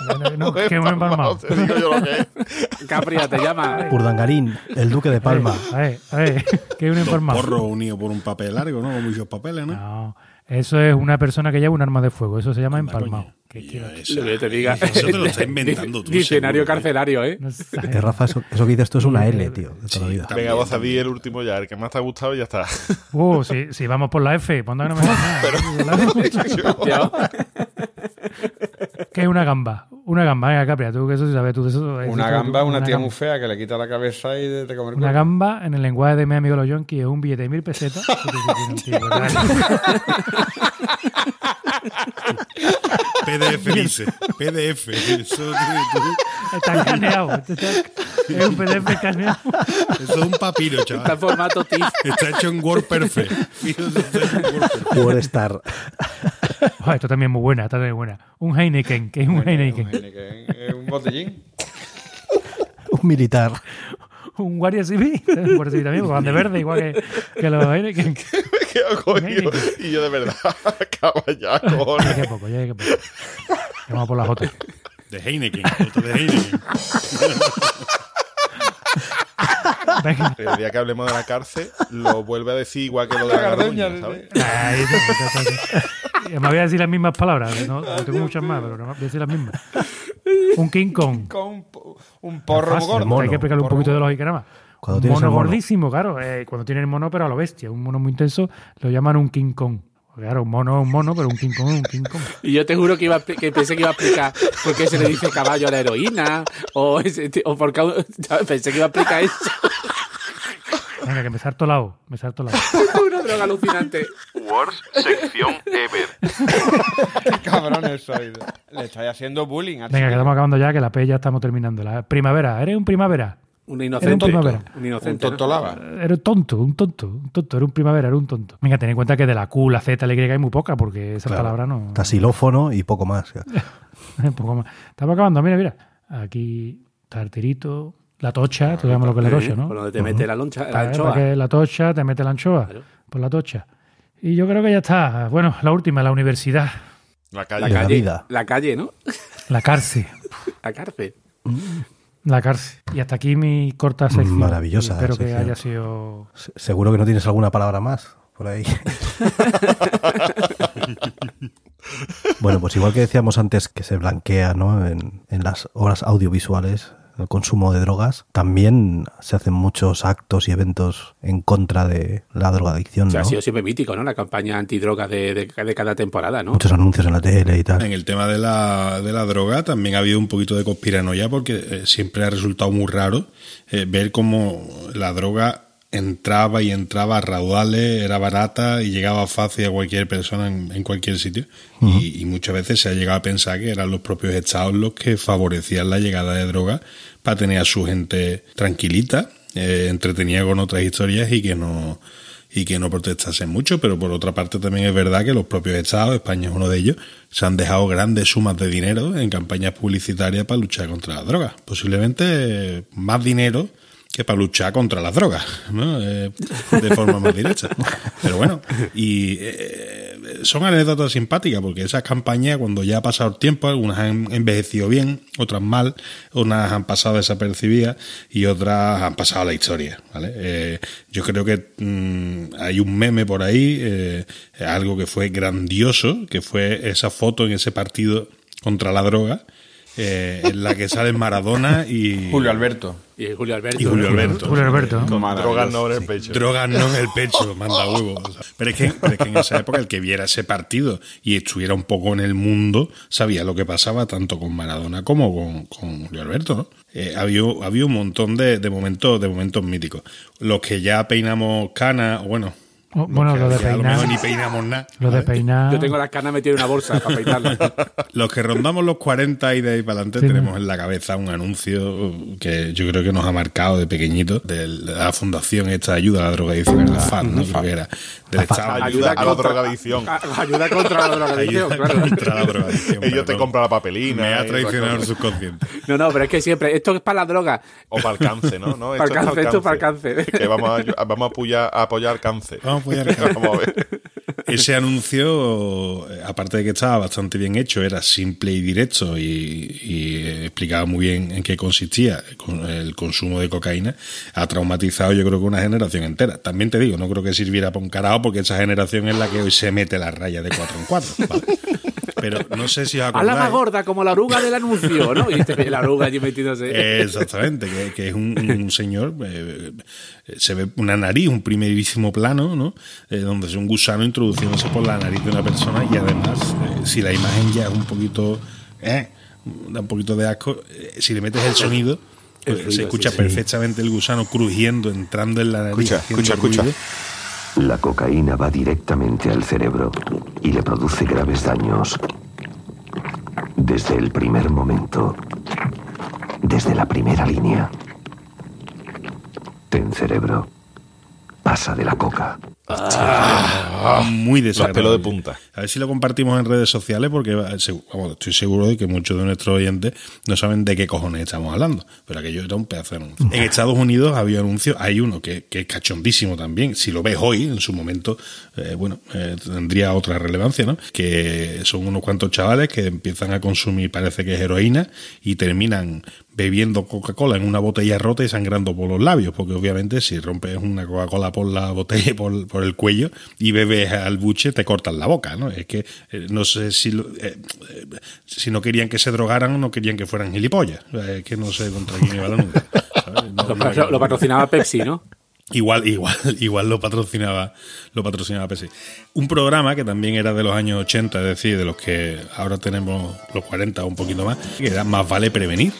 No, no, que un empalmado. te digo yo lo que es. Capria te llama. Urdangarín, el duque de Palma. A ver, a ver, que es un empalmado. porros unidos por un papel largo, ¿no? Con muchos papeles, ¿no? No, eso es una persona que lleva un arma de fuego. Eso se llama empalmado. Que quiero- Lo que yo te diga. Eso te lo estás inventando tú. Diccionario ¿eh? carcelario, ¿eh? no sé. Que Rafa, eso, eso que dices tú es una L, tío, de toda la vida. Venga, vos a di el último ya, el que más te ha gustado y ya está. Uh, si, si vamos por la F, ponte que no me Que es una gamba. Una gamba, venga, Capria, tú que eso sí sabes tú de eso. eso Una gamba, una tía gamba. muy fea que le quita la cabeza y te come el Una gamba, en el lenguaje de mi amigo los yonkis, es un billete de mil pesetas. PDF dice. PDF. Eso, Está escaneado. Está- Es un PDF escaneado. eso es un papiro, está en chaval. formato TIFF. Está hecho en Word Perfect. Fijo, eso está hecho en Word Perfect. Wallstar. Oh, esto también es muy buena, esta también es buena. Un Heineken, que es un Heineken. Un Heineken, es un botellín. Un militar. Un Guardia Civil. Un Guardia Civil también, porque van de verde, igual que, que los Heineken. Me quedo. Y yo de verdad, Ya cojones. que poco, ya que poco. Vamos por la J. De Heineken. Otro de Heineken. Venga. El día que hablemos de la cárcel, lo vuelve a decir igual que lo de la garduña, ¿sabes? Ay, eso, eso, eso, eso. Me voy a decir las mismas palabras. No, no tengo muchas más, pero no, voy a decir las mismas. Un King Kong. Con un, po- un porro Fácil, gordo. mono, Hay que explicarle un poquito de muy- lógica nada más. Cuando un mono, mono. gordísimo, claro. eh, cuando tiene el mono, pero a lo bestia. Un mono muy intenso lo llaman un King Kong. Claro, un mono es un mono, pero un King Kong es un King Kong. Y yo te juro que, iba a, que pensé que iba a explicar por qué se le dice caballo a la heroína. O, ese o por qué. Pensé que iba a explicar eso. Venga, que me salto la O. Me salto la O. Una droga alucinante. Worst sección ever. Cabrones sois. Le estáis haciendo bullying. a Venga, que chiquillo. estamos acabando ya, que la P ya estamos terminando. La primavera. ¿Eres un primavera? Un Era un inocente. primavera. Un Un inocente. ¿no? tonto lava. Eres tonto, un tonto, un tonto. Era un primavera, era un tonto. Venga, ten en cuenta que de la Q, la Z, la Y hay muy poca, porque esa Claro. palabra no... Está xilófono y poco más. Un poco más. Estamos acabando, mira, mira. Aquí, tartirito, la tocha, tú sabes lo que es la tocha, ¿no? Por donde te mete la loncha, la Para, anchoa. para que la tocha te mete la anchoa Claro. por la tocha. Y yo creo que ya está. Bueno, la última, la universidad, La La calle. la calle, vida. la calle, ¿no? la cárcel. La cárcel. La cárcel. Y hasta aquí mi corta sección. Maravillosa Y Espero que haya sido. Se- Seguro que no tienes alguna palabra más por ahí. bueno, pues igual que decíamos antes que se blanquea ¿no? en, en las obras audiovisuales el consumo de drogas, también se hacen muchos actos y eventos en contra de la drogadicción. O sea, ¿no? ha sido siempre mítico, ¿no? La campaña antidroga de, de, de cada temporada, ¿no? Muchos anuncios en la tele y tal. En el tema de la, de la droga también ha habido un poquito de conspiranoia porque eh, siempre ha resultado muy raro eh, ver cómo la droga entraba y entraba a raudales, era barata y llegaba fácil a cualquier persona en, en cualquier sitio. y, y muchas veces se ha llegado a pensar que eran los propios estados los que favorecían la llegada de droga para tener a su gente tranquilita, eh, entretenida con otras historias y que no y que no protestasen mucho, pero por otra parte también es verdad que los propios estados, España es uno de ellos, se han dejado grandes sumas de dinero en campañas publicitarias para luchar contra la droga. Posiblemente más dinero que para luchar contra las drogas. Eh, de forma más directa. Pero bueno, y eh, son anécdotas simpáticas porque esas campañas, cuando ya ha pasado el tiempo, algunas han envejecido bien, otras mal, unas han pasado desapercibidas y otras han pasado a la historia, ¿vale? Eh, yo creo que mm, hay un meme por ahí, algo que fue grandioso, que fue esa foto en ese partido contra la droga, eh, en la que salen Maradona y Julio Alberto. Y Julio Alberto. y Julio Alberto. Julio Alberto. Con drogas no en el sí. pecho. Drogas no en el pecho, manda huevo. O sea, Pero es, que, pero es que en esa época el que viera ese partido y estuviera un poco en el mundo sabía lo que pasaba tanto con Maradona como con, con Julio Alberto, ¿no? Eh, había, había un montón de, de momentos de momentos míticos. Los que ya peinamos cana, bueno, Oh, bueno, que lo de ya a lo mejor peinar. ni peinamos nada. Lo de peinar. Yo tengo las canas metidas en una bolsa para peinarlas. Los que rondamos los 40 y de ahí para adelante Sí, tenemos en la cabeza un anuncio que yo creo que nos ha marcado de pequeñito de la fundación esta ayuda a la drogadicción, la FAD, ¿no? Creo que era. Del Estado. Ayuda a la drogadicción. A- Ayuda contra la drogadicción, Ayuda claro. contra la drogadicción. Ellos te compran la papelina. Me y ha esas traicionado el subconsciente. No, no, pero es que siempre, esto es para la droga. O para el cáncer, ¿no? no Para el cáncer, esto es para el cáncer. Que vamos a, vamos a apoyar, a apoyar cáncer. Vamos a apoyar cáncer. Vamos a ver. Ese anuncio, eh, aparte de que estaba bastante bien hecho, era simple y directo y, y, eh, explicaba muy bien en qué consistía con el consumo de cocaína. Ha traumatizado yo creo que una generación entera. También te digo, no creo que sirviera para un carajo porque esa generación es la que hoy se mete la raya de cuatro en cuatro. ¿vale? Pero no sé si os A la acordáis. más gorda, como la oruga del anuncio, ¿no? Y te la oruga allí metiéndose. Exactamente, que, que es un, un señor, eh, eh, se ve una nariz, un primerísimo plano, ¿no? Eh, donde es un gusano introduciéndose por la nariz de una persona y además, eh, si la imagen ya es un poquito, eh, da un poquito de asco, eh, si le metes el sonido, pues, ruido, se escucha sí, sí. perfectamente el gusano crujiendo, entrando en la nariz. Escucha, escucha, escucha. La cocaína va directamente al cerebro y le produce graves daños. Desde el primer momento, desde la primera línea. Ten cerebro. Pasa de la coca. Muy Los desagradable. pelos de punta. A ver si lo compartimos en redes sociales porque vamos, estoy seguro de que muchos de nuestros oyentes no saben de qué cojones estamos hablando. Pero aquello era un pedazo de anuncio. En Estados Unidos había anuncios, hay uno que, que es cachondísimo también. Si lo ves hoy, en su momento, eh, bueno, eh, tendría otra relevancia, ¿no? Que son unos cuantos chavales que empiezan a consumir, parece que es heroína, y terminan bebiendo Coca-Cola en una botella rota y sangrando por los labios, porque obviamente si rompes una Coca-Cola por la botella, por, por el cuello y bebes al buche, te cortan la boca, ¿no? Es que eh, no sé si lo- eh, eh, si no querían que se drogaran o no querían que fueran gilipollas. Es que no sé contra quién iba la nunca. Lo, lo- lo patrocinaba Pepsi, ¿no? Igual, igual, igual lo patrocinaba, lo patrocinaba Pepsi. Un programa que también era de los años 80, es decir, de los que ahora tenemos los 40 o un poquito más, que era Más vale prevenir.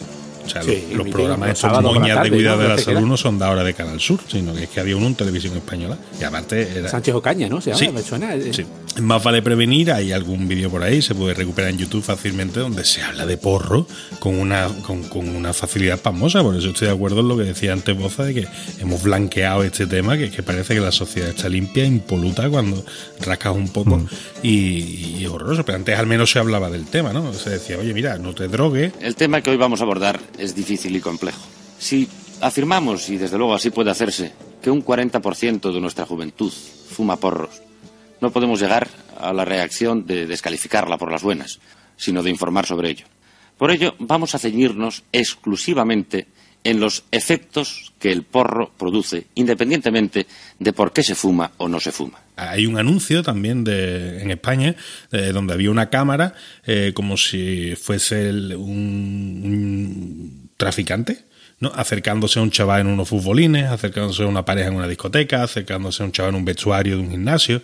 O sea, Sí, los, programas estos moñas de cuidado ¿no? de la salud no son de ahora de Canal Sur, sino que es que había uno en televisión española. Y aparte era, Sánchez Ocaña, ¿no? Se llama, Sí. me suena. eh, Sí. Más vale prevenir, hay algún vídeo por ahí, se puede recuperar en YouTube fácilmente, donde se habla de porro con una, con, con una facilidad pasmosa. Por eso estoy de acuerdo en lo que decía antes Boza, de que hemos blanqueado este tema, que, que parece que la sociedad está limpia, impoluta cuando rascas un poco y, y es horroroso. Pero antes al menos se hablaba del tema, ¿no? Se decía, oye, mira, no te drogues. El tema que hoy vamos a abordar es difícil y complejo. Si afirmamos, y desde luego así puede hacerse, que un 40% de nuestra juventud fuma porros, no podemos llegar a la reacción de descalificarla por las buenas, sino de informar sobre ello. Por ello, vamos a ceñirnos exclusivamente en los efectos que el porro produce, independientemente de por qué se fuma o no se fuma. Hay un anuncio también de, en España eh, donde había una cámara eh, como si fuese un, un traficante. ¿No? acercándose a un chaval en unos futbolines, acercándose a una pareja en una discoteca, acercándose a un chaval en un vestuario de un gimnasio.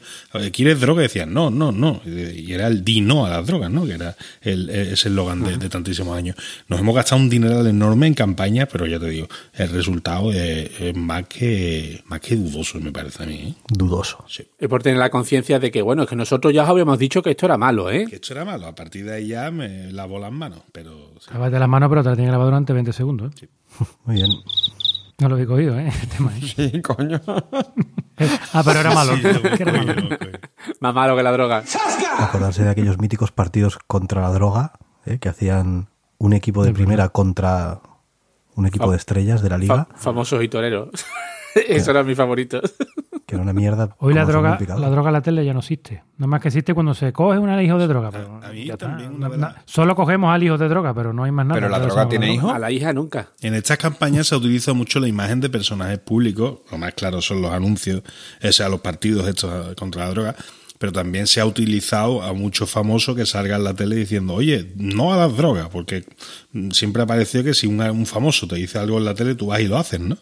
¿Quieres droga? Y decían, no, no, no. Y era el di no a las drogas, ¿no? que era el, ese eslogan de, de tantísimos años. Nos hemos gastado un dineral enorme en campaña, pero ya te digo, el resultado es, es más, que, más que dudoso, me parece a mí. ¿eh? Dudoso. Sí. Es por tener la conciencia de que, bueno, es que nosotros ya os habíamos dicho que esto era malo, ¿eh? Que esto era malo. A partir de ahí ya me lavo las manos. Pero sí. Lávate las manos, pero te la tienes que lavar durante 20 segundos. ¿eh? Muy bien. No lo he cogido, ¿eh? El tema. Sí, coño. Ah, pero era malo. Sí, era malo. Más malo que la droga. Acordarse de aquellos míticos partidos contra la droga, ¿eh? que hacían un equipo de primera contra un equipo de estrellas de la liga, Fa- famosos y toreros. Eso era mi favorito. Que era una mierda. Hoy la droga, la droga en la tele ya no existe. Nada más que existe cuando se coge un hijo de droga. Pero A mí también una Na- na- Solo cogemos al hijo de droga, pero no hay más nada. Pero la droga tiene hijos. A la hija nunca. En estas campañas se utiliza mucho la imagen de personajes públicos, lo más claro son los anuncios, o sea, los partidos estos contra la droga, pero también se ha utilizado a muchos famosos que salgan en la tele diciendo, oye, no a las drogas, porque mm, siempre ha parecido que si un, un famoso te dice algo en la tele, tú vas y lo haces, ¿no?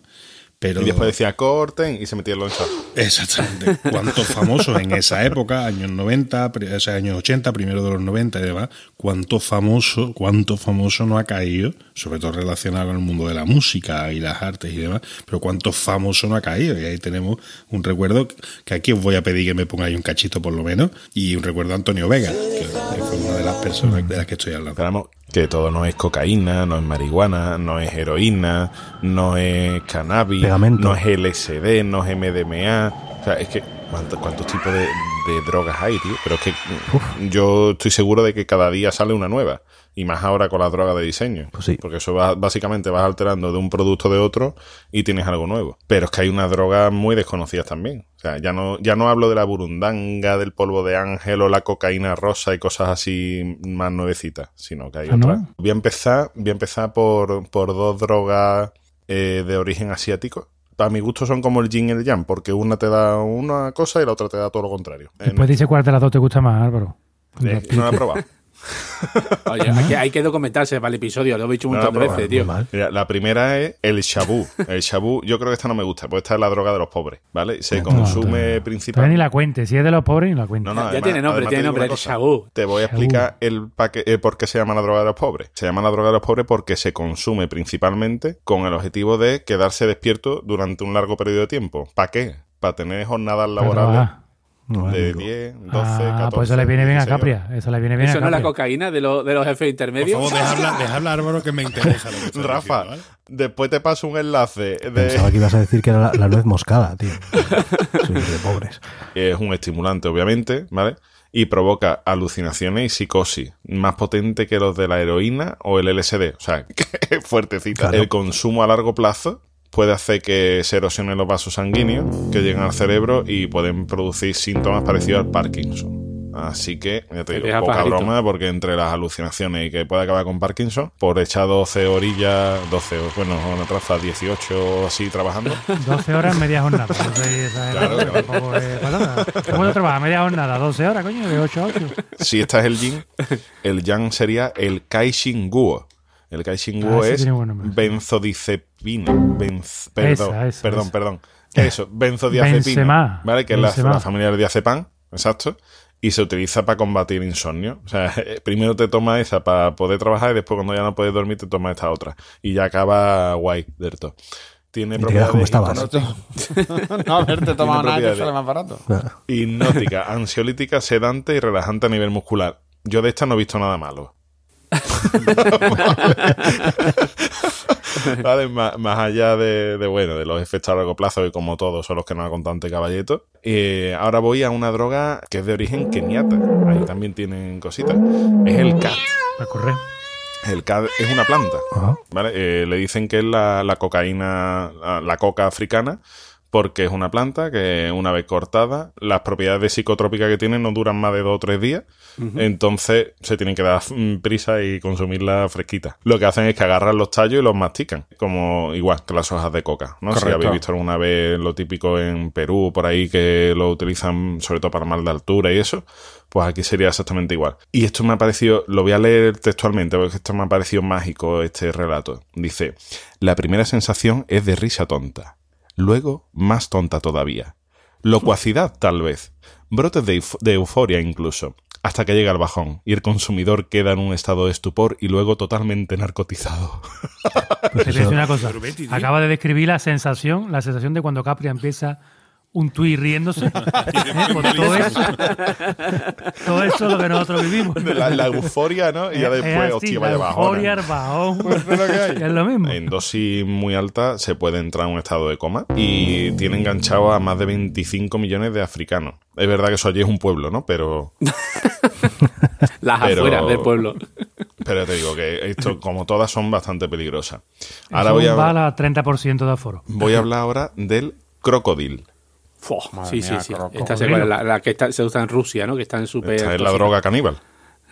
Pero Y después decía corten y se metía los ensayos. Exactamente. ¿Cuántos famosos en esa época, años 90, pri- o sea, años 80, primero de los 90 y demás, cuántos famosos, cuántos famosos no ha caído, sobre todo relacionado con el mundo de la música y las artes y demás, pero cuántos famosos no ha caído? Y ahí tenemos un recuerdo que aquí os voy a pedir que me pongáis un cachito por lo menos, y un recuerdo a Antonio Vega, que, que fue una de las personas de las que estoy hablando. Esperamos que todo no es cocaína, no es marihuana, no es heroína, no es cannabis, Pegamento. no es LSD, no es MDMA. O sea, es que ¿cuántos, cuántos tipos de, de drogas hay, tío? Pero es que yo estoy seguro de que cada día sale una nueva. Y más ahora con las drogas de diseño. Pues sí. Porque eso va, básicamente vas alterando de un producto de otro y tienes algo nuevo. Pero es que hay unas drogas muy desconocidas también. O sea, ya no, ya no hablo de la burundanga, del polvo de ángel o la cocaína rosa y cosas así más nuevecitas, sino que hay Ah, ¿no? otras. Voy a empezar, voy a empezar por, por dos drogas eh, de origen asiático. A mi gusto son como el yin y el yang, porque una te da una cosa y la otra te da todo lo contrario. Después dice cuál de las dos te gusta más, Álvaro. eh, no la he probado. Oye, hay que, hay que documentarse para el episodio, lo he dicho No, de pero veces, Muy tío. Mira, la primera es el shabu. El shabu, yo creo que esta no me gusta, porque esta es la droga de los pobres, ¿vale? Se No, consume ni principalmente. la cuente. Si es de los pobres, ni la cuente. No, no, Ya además- tiene nombre, tiene nombre, el cosa. shabu. Te voy a explicar el, pa' qué- eh, por qué se llama la droga de los pobres. Se llama la droga de los pobres porque se consume principalmente con el objetivo de quedarse despierto durante un largo periodo de tiempo. ¿Para qué? Para tener jornadas Pero, laborales ah, No, de amigo. 10, 12, ah, 14. pues eso le viene bien a 16 horas. Capria. Eso le viene bien ¿Eso a no es la cocaína de, los de los jefes Por intermedios? favor, deja hablar, deja hablar, Álvaro, que me interesa. Lo que Rafa, diciendo, ¿vale? después te paso un enlace de... Pensaba que ibas a decir que era la, la nuez moscada, tío. Soy de pobres. es un estimulante, obviamente, ¿vale? Y provoca alucinaciones y psicosis, más potente que los de la heroína o el LSD. O sea, que fuertecita. Claro. El consumo a largo plazo puede hacer que se erosionen los vasos sanguíneos que llegan al cerebro y pueden producir síntomas parecidos al Parkinson. Así que, ya te digo, poca pajarito. broma, porque entre las alucinaciones y que puede acabar con Parkinson, por echar 12 orillas, 12, o- bueno, una traza 18 así trabajando, 12 horas, media jornada. Claro, claro. para nada. ¿Cómo trabajas? Media jornada, 12 horas, coño, de 8 a 8. si esta es el yin, el yang sería el kaishin guo. El kaishin guo Ah, es benzodiazepina. Benz- perdón, Esa, esa, perdón, esa. perdón. Eso, benzodiazepina. Benzema. ¿Vale? Que es la, la familia del diazepam, exacto. Y se utiliza para combatir insomnio. O sea, primero te tomas esa para poder trabajar y después cuando ya no puedes dormir te tomas esta otra. Y ya acaba guay del todo. Tiene Y te quedas como propiedades estabas. no haberte tomado nada que propiedades. sale más barato. hipnótica, ansiolítica, sedante y relajante a nivel muscular. Yo de esta no he visto nada malo. Vale, más, más allá de, de, bueno, de los efectos a largo plazo y como todos son los que nos ha contado ante Caballeto. eh, ahora voy a una droga que es de origen keniata. Ahí también tienen cositas. Es el cat. A correr. El cat es una planta. Ajá. ¿vale? Eh, le dicen que es la, la cocaína, la, la coca africana, porque es una planta que una vez cortada, las propiedades psicotrópicas que tiene no duran más de dos o tres días, entonces se tienen que dar mm, prisa y consumirla fresquita. Lo que hacen es que agarran los tallos y los mastican, como igual que las hojas de coca, ¿no? Si habéis visto alguna vez lo típico en Perú, por ahí, que lo utilizan sobre todo para mal de altura y eso, pues aquí sería exactamente igual. Y esto me ha parecido, lo voy a leer textualmente, porque esto me ha parecido mágico, este relato. Dice, la primera sensación es de risa tonta, luego más tonta todavía. Locuacidad, tal vez, brotes de, euf- de euforia incluso, hasta que llega el bajón y el consumidor queda en un estado de estupor y luego totalmente narcotizado. Pues Te voy a eso- decir una cosa. Acaba de describir la sensación, la sensación de cuando Capri empieza un tuit riéndose. ¿eh? Por todo eso. todo eso es lo que nosotros vivimos. la, la euforia, ¿no? Y ya Es después, así, hostia, vaya bajona. euforia, el bajón. es lo mismo. En dosis muy alta se puede entrar en un estado de coma y tiene enganchado a más de 25 millones de africanos. Es verdad que eso allí es un pueblo, ¿no? Pero, Las Pero- afueras del pueblo. Pero te digo que esto, como todas, son bastante peligrosas. Ahora Eso voy a, va a 30% de aforo. voy a hablar ahora del crocodil. Sí, sí, mía, sí. crocodilo. Esta se la, la que está- se usa en Rusia, ¿no? Que están súper. Esta es la droga caníbal.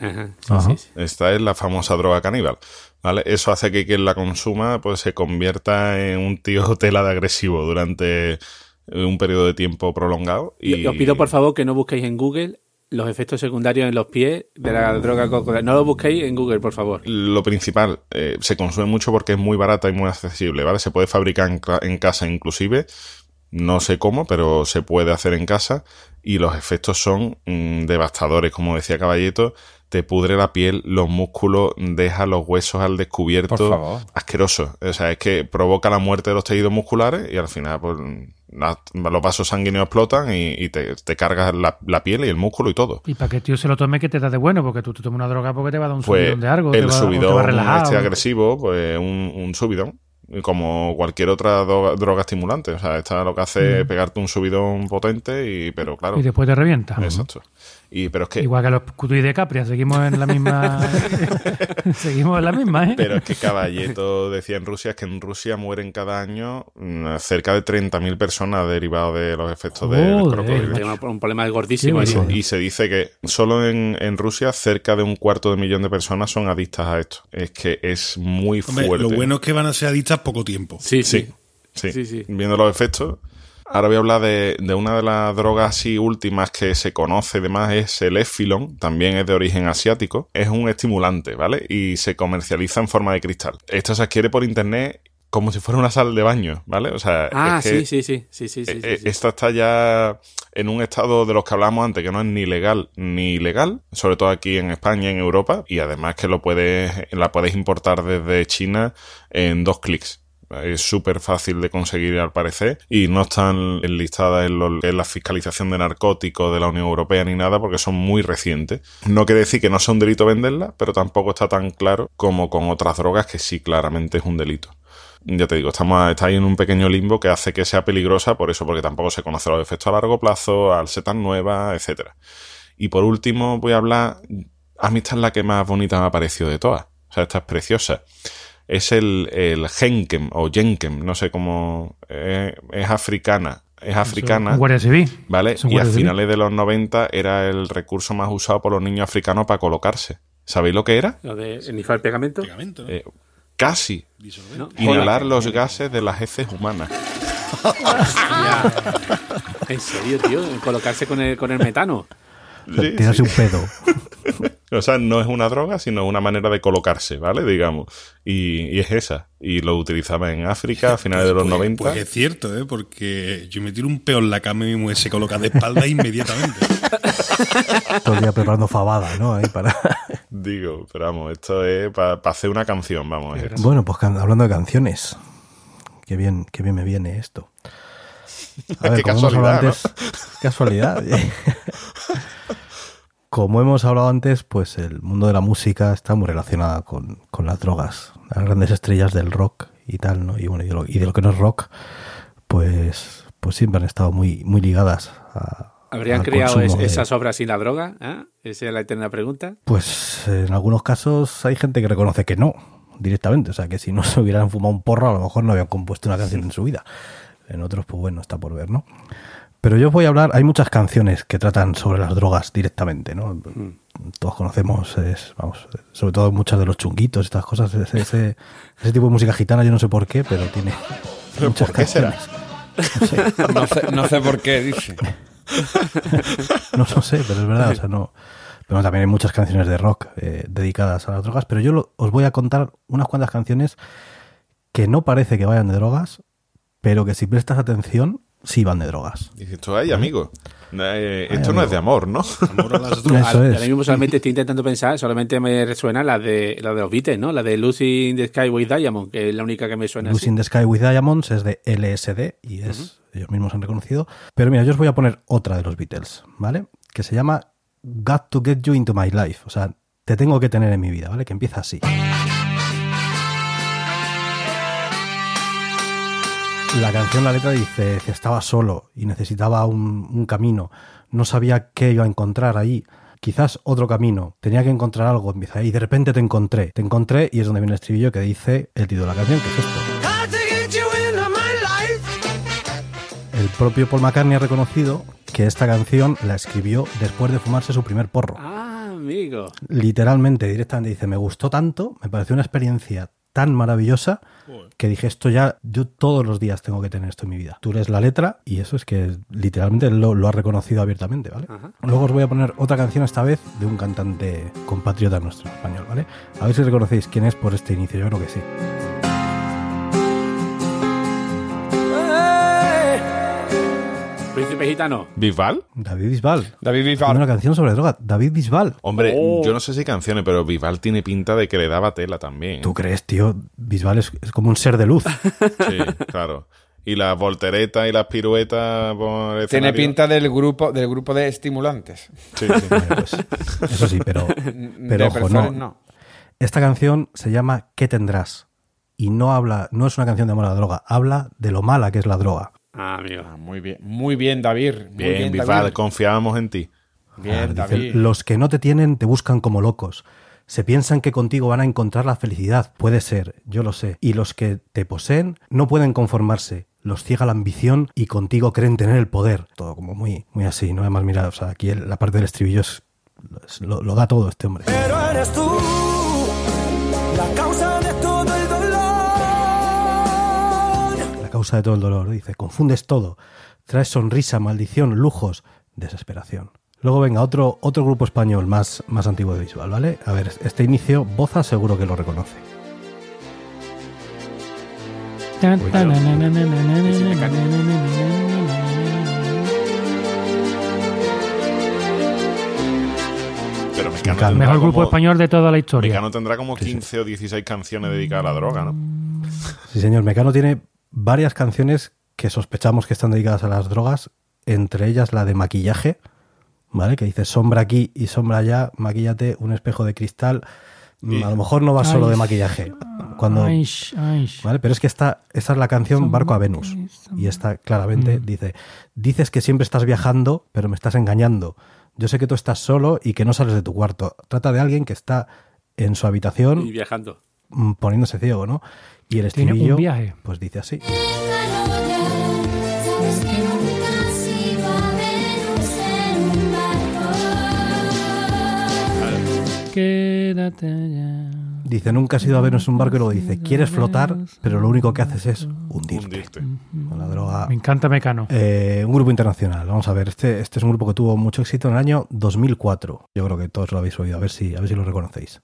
Ajá, sí, Ajá. sí, sí. Esta es la famosa droga caníbal. ¿Vale? Eso hace que quien la consuma pues se convierta en un tío tela de agresivo durante un periodo de tiempo prolongado. Y os pido por favor que no busquéis en Google los efectos secundarios en los pies de la droga cocodrilo. No lo busquéis en Google, por favor. Lo principal, eh, se consume mucho porque es muy barata y muy accesible, ¿vale? Se puede fabricar en, ca- en casa inclusive, no sé cómo, pero se puede hacer en casa y los efectos son mm, devastadores, como decía Caballeto, te pudre la piel, los músculos, deja los huesos al descubierto, Por favor. asqueroso. O sea, es que provoca la muerte de los tejidos musculares y al final pues, la- los vasos sanguíneos explotan y, y te, te cargas la, la piel y el músculo y todo. Y para que el tío se lo tome, que te da de bueno? Porque tú te tomas una droga porque te va a dar un Pues subidón de algo. te el va, o te va subidón relajado. este agresivo, pues un, un subidón. Como cualquier otra droga, droga estimulante. O sea, esta lo que hace es pegarte un subidón potente, y pero claro. Y después te revienta. Exacto. Y, pero es que. Igual que los Cutuy de Capria, seguimos en la misma. seguimos en la misma, ¿eh? Pero es que Caballeto decía en Rusia es que en Rusia mueren cada año mm, cerca de 30.000 personas derivados de los efectos del Joder, un- problema gordísimo. Sí, eso. sí. Y se dice que solo en, en Rusia cerca de un cuarto de millón de personas son adictas a esto. Es que es muy Hombre, fuerte. lo bueno es que van a ser adictas poco tiempo. Sí, sí. Sí, sí, Sí, sí. Viendo los efectos. Ahora voy a hablar de, de una de las drogas así últimas que se conoce demás, es el Effilon, también es de origen asiático. Es un estimulante, ¿vale? Y se comercializa en forma de cristal. Esto se adquiere por internet como si fuera una sal de baño, ¿vale? O sea, Ah, es que- sí, sí, sí, sí, sí, sí, eh, sí, eh. Esta está ya en un estado de los que hablamos antes, que no es ni legal ni ilegal, sobre todo aquí en España, en Europa, y además que lo puedes, la puedes importar desde China en dos clics. Es súper fácil de conseguir al parecer y no están enlistadas en, en la fiscalización de narcóticos de la Unión Europea ni nada porque son muy recientes. No quiere decir que no sea un delito venderla, pero tampoco está tan claro como con otras drogas que sí claramente es un delito ya te digo, estamos está ahí en un pequeño limbo que hace que sea peligrosa, por eso, porque tampoco se conocen los efectos a largo plazo, al ser tan nueva, etcétera. Y por último, voy a hablar, a mí esta es la que más bonita me ha parecido de todas. O sea, esta es preciosa. Es el, el Genkem o Jenkem, no sé cómo, eh, es africana. Es africana. Un guardia civil. ¿Vale? Y a civil. finales de los 90 era el recurso más usado por los niños africanos para colocarse. ¿Sabéis lo que era? Lo de iniciar el pegamento. Pegamento, ¿no? Eh, casi. ¿no? Inhalar los gases de las heces humanas. En serio, tío, colocarse con el, con el metano. Sí, Tirarse sí. un pedo. O sea, no es una droga, sino una manera de colocarse, ¿vale? Digamos. Y, y es esa. Y lo utilizaba en África a finales de los Pues- 90. Pues es cierto, ¿eh? Porque yo me tiro un peo en la cama y mi mujer se coloca de espalda inmediatamente. Todo el día preparando fabada, ¿no? Ahí para... Digo, pero vamos, esto es para hacer una canción, vamos. es- Bueno, pues hablando de canciones. Qué bien, qué bien me viene esto. A Qué como hemos hablado casualidad, ¿no? antes. Casualidad. Como hemos hablado antes, pues el mundo de la música está muy relacionado con, con las drogas. Las grandes estrellas del rock y tal, ¿no? Y bueno, y de lo, y de lo que no es rock, pues, pues siempre han estado muy, muy ligadas a. ¿Habrían creado consumo es- de- esas obras sin la droga? ¿Ah? Esa es la eterna pregunta. Pues en algunos casos hay gente que reconoce que no, directamente. O sea, que si no se hubieran fumado un porro, a lo mejor no habían compuesto una canción en su vida. En otros, pues bueno, está por ver, ¿no? Pero yo os voy a hablar, hay muchas canciones que tratan sobre las drogas directamente, ¿no? Todos conocemos, es, vamos, sobre todo muchas de los chunguitos, estas cosas, ese, ese, ese tipo de música gitana, yo no sé por qué, pero tiene ¿Pero muchas por qué será? canciones. No sé, no sé por qué, dice. No lo sé, pero es verdad, o sea, no. Pero también hay muchas canciones de rock eh, dedicadas a las drogas, pero yo lo- os voy a contar unas cuantas canciones que no parece que vayan de drogas, pero que si prestas atención, sí van de drogas. Dices tú, ay, amigo. eh, Ay, esto no es de amor, ¿no? Amor a las drogas. Eso Al- es. Ahora mismo solamente estoy intentando pensar, solamente me resuena la de, la de los Beatles, ¿no? La de Lucy in the Sky with Diamond, que es la única que me suena Lucy así. in the Sky with Diamonds es de LSD y es, ellos mismos han reconocido. Pero mira, yo os voy a poner otra de los Beatles, ¿vale? Que se llama Got to Get You into My Life. O sea, te tengo que tener en mi vida, ¿vale? Que empieza así. La canción, la letra dice, dice, estaba solo y necesitaba un, un camino. No sabía qué iba a encontrar ahí. quizás otro camino, tenía que encontrar algo, empieza y de repente te encontré, te encontré y es donde viene el estribillo que dice el título de la canción, que es esto. El propio Paul McCartney ha reconocido que esta canción la escribió después de fumarse su primer porro. Ah, amigo. Literalmente, directamente dice, me gustó tanto, me pareció una experiencia tan maravillosa que dije, esto ya, yo todos los días tengo que tener esto en mi vida. Tú lees la letra y eso es que literalmente lo, lo ha reconocido abiertamente, ¿vale? Ajá. Luego os voy a poner otra canción esta vez de un cantante compatriota nuestro en español, ¿vale? A ver si reconocéis quién es por este inicio, yo creo que sí. Príncipe gitano. ¿Bisbal? David Bisbal. David Bisbal. una canción sobre droga. David Bisbal. Hombre, Oh. yo no sé si canciones, pero Bisbal tiene pinta de que le daba tela también. ¿Tú crees, tío? Bisbal es, es como un ser de luz. Sí, claro. Y las volteretas y las piruetas por el Tiene pinta del grupo, del grupo de estimulantes. Sí, sí. Pues, eso sí, pero, pero De ojo, personas, no. Esta canción se llama ¿Qué tendrás? Y no habla, no es una canción de amor a la droga, habla de lo mala que es la droga. Ah, amigo. Ah, muy bien, muy bien, David. Muy Bien, David. confiábamos en ti. Bien, Ah, dice, David. Los que no te tienen te buscan como locos. Se piensan que contigo van a encontrar la felicidad. Puede ser, yo lo sé. Y los que te poseen no pueden conformarse. Los ciega la ambición y contigo creen tener el poder. Todo como muy, muy así, ¿no? Además, mira, o sea, aquí el- la parte del estribillo es- es- lo, lo da todo este hombre. Pero eres tú la causa de causa de todo el dolor. Dice, confundes todo. Traes sonrisa, maldición, lujos, desesperación. Luego venga otro, otro grupo español más, más antiguo de visual, ¿vale? A ver, este inicio, Boza seguro que lo reconoce. Pero Mecano, Mecano. tendrá Mejor grupo como- español de toda la historia. Mecano tendrá como 15 o 16 canciones dedicadas a la droga, ¿no? Sí, señor. Mecano tiene varias canciones que sospechamos que están dedicadas a las drogas, entre ellas la de maquillaje, ¿vale? Que dice sombra aquí y sombra allá, maquillate, un espejo de cristal. A lo mejor no va solo Ay, de maquillaje. Cuando, Ay, ay. ¿vale? Pero es que esta, esta es la canción Barco a Venus. Y esta claramente Mm. dice, dices que siempre estás viajando, pero me estás engañando. Yo sé que tú estás solo y que no sales de tu cuarto. Trata de alguien que está en su habitación Y viajando. mm, poniéndose ciego, ¿no? Y el Tiene un estribillo, viaje. pues dice así. Quédate allá. Dice, nunca has ido a Venus en un barco y luego dice, quieres flotar, pero lo único que haces es hundirte. Hundirte. Con la droga. Me encanta Mecano. Eh, un grupo internacional, vamos a ver, este, este es un grupo que tuvo mucho éxito en el año 2004. Yo creo que todos lo habéis oído, a ver si, a ver si lo reconocéis.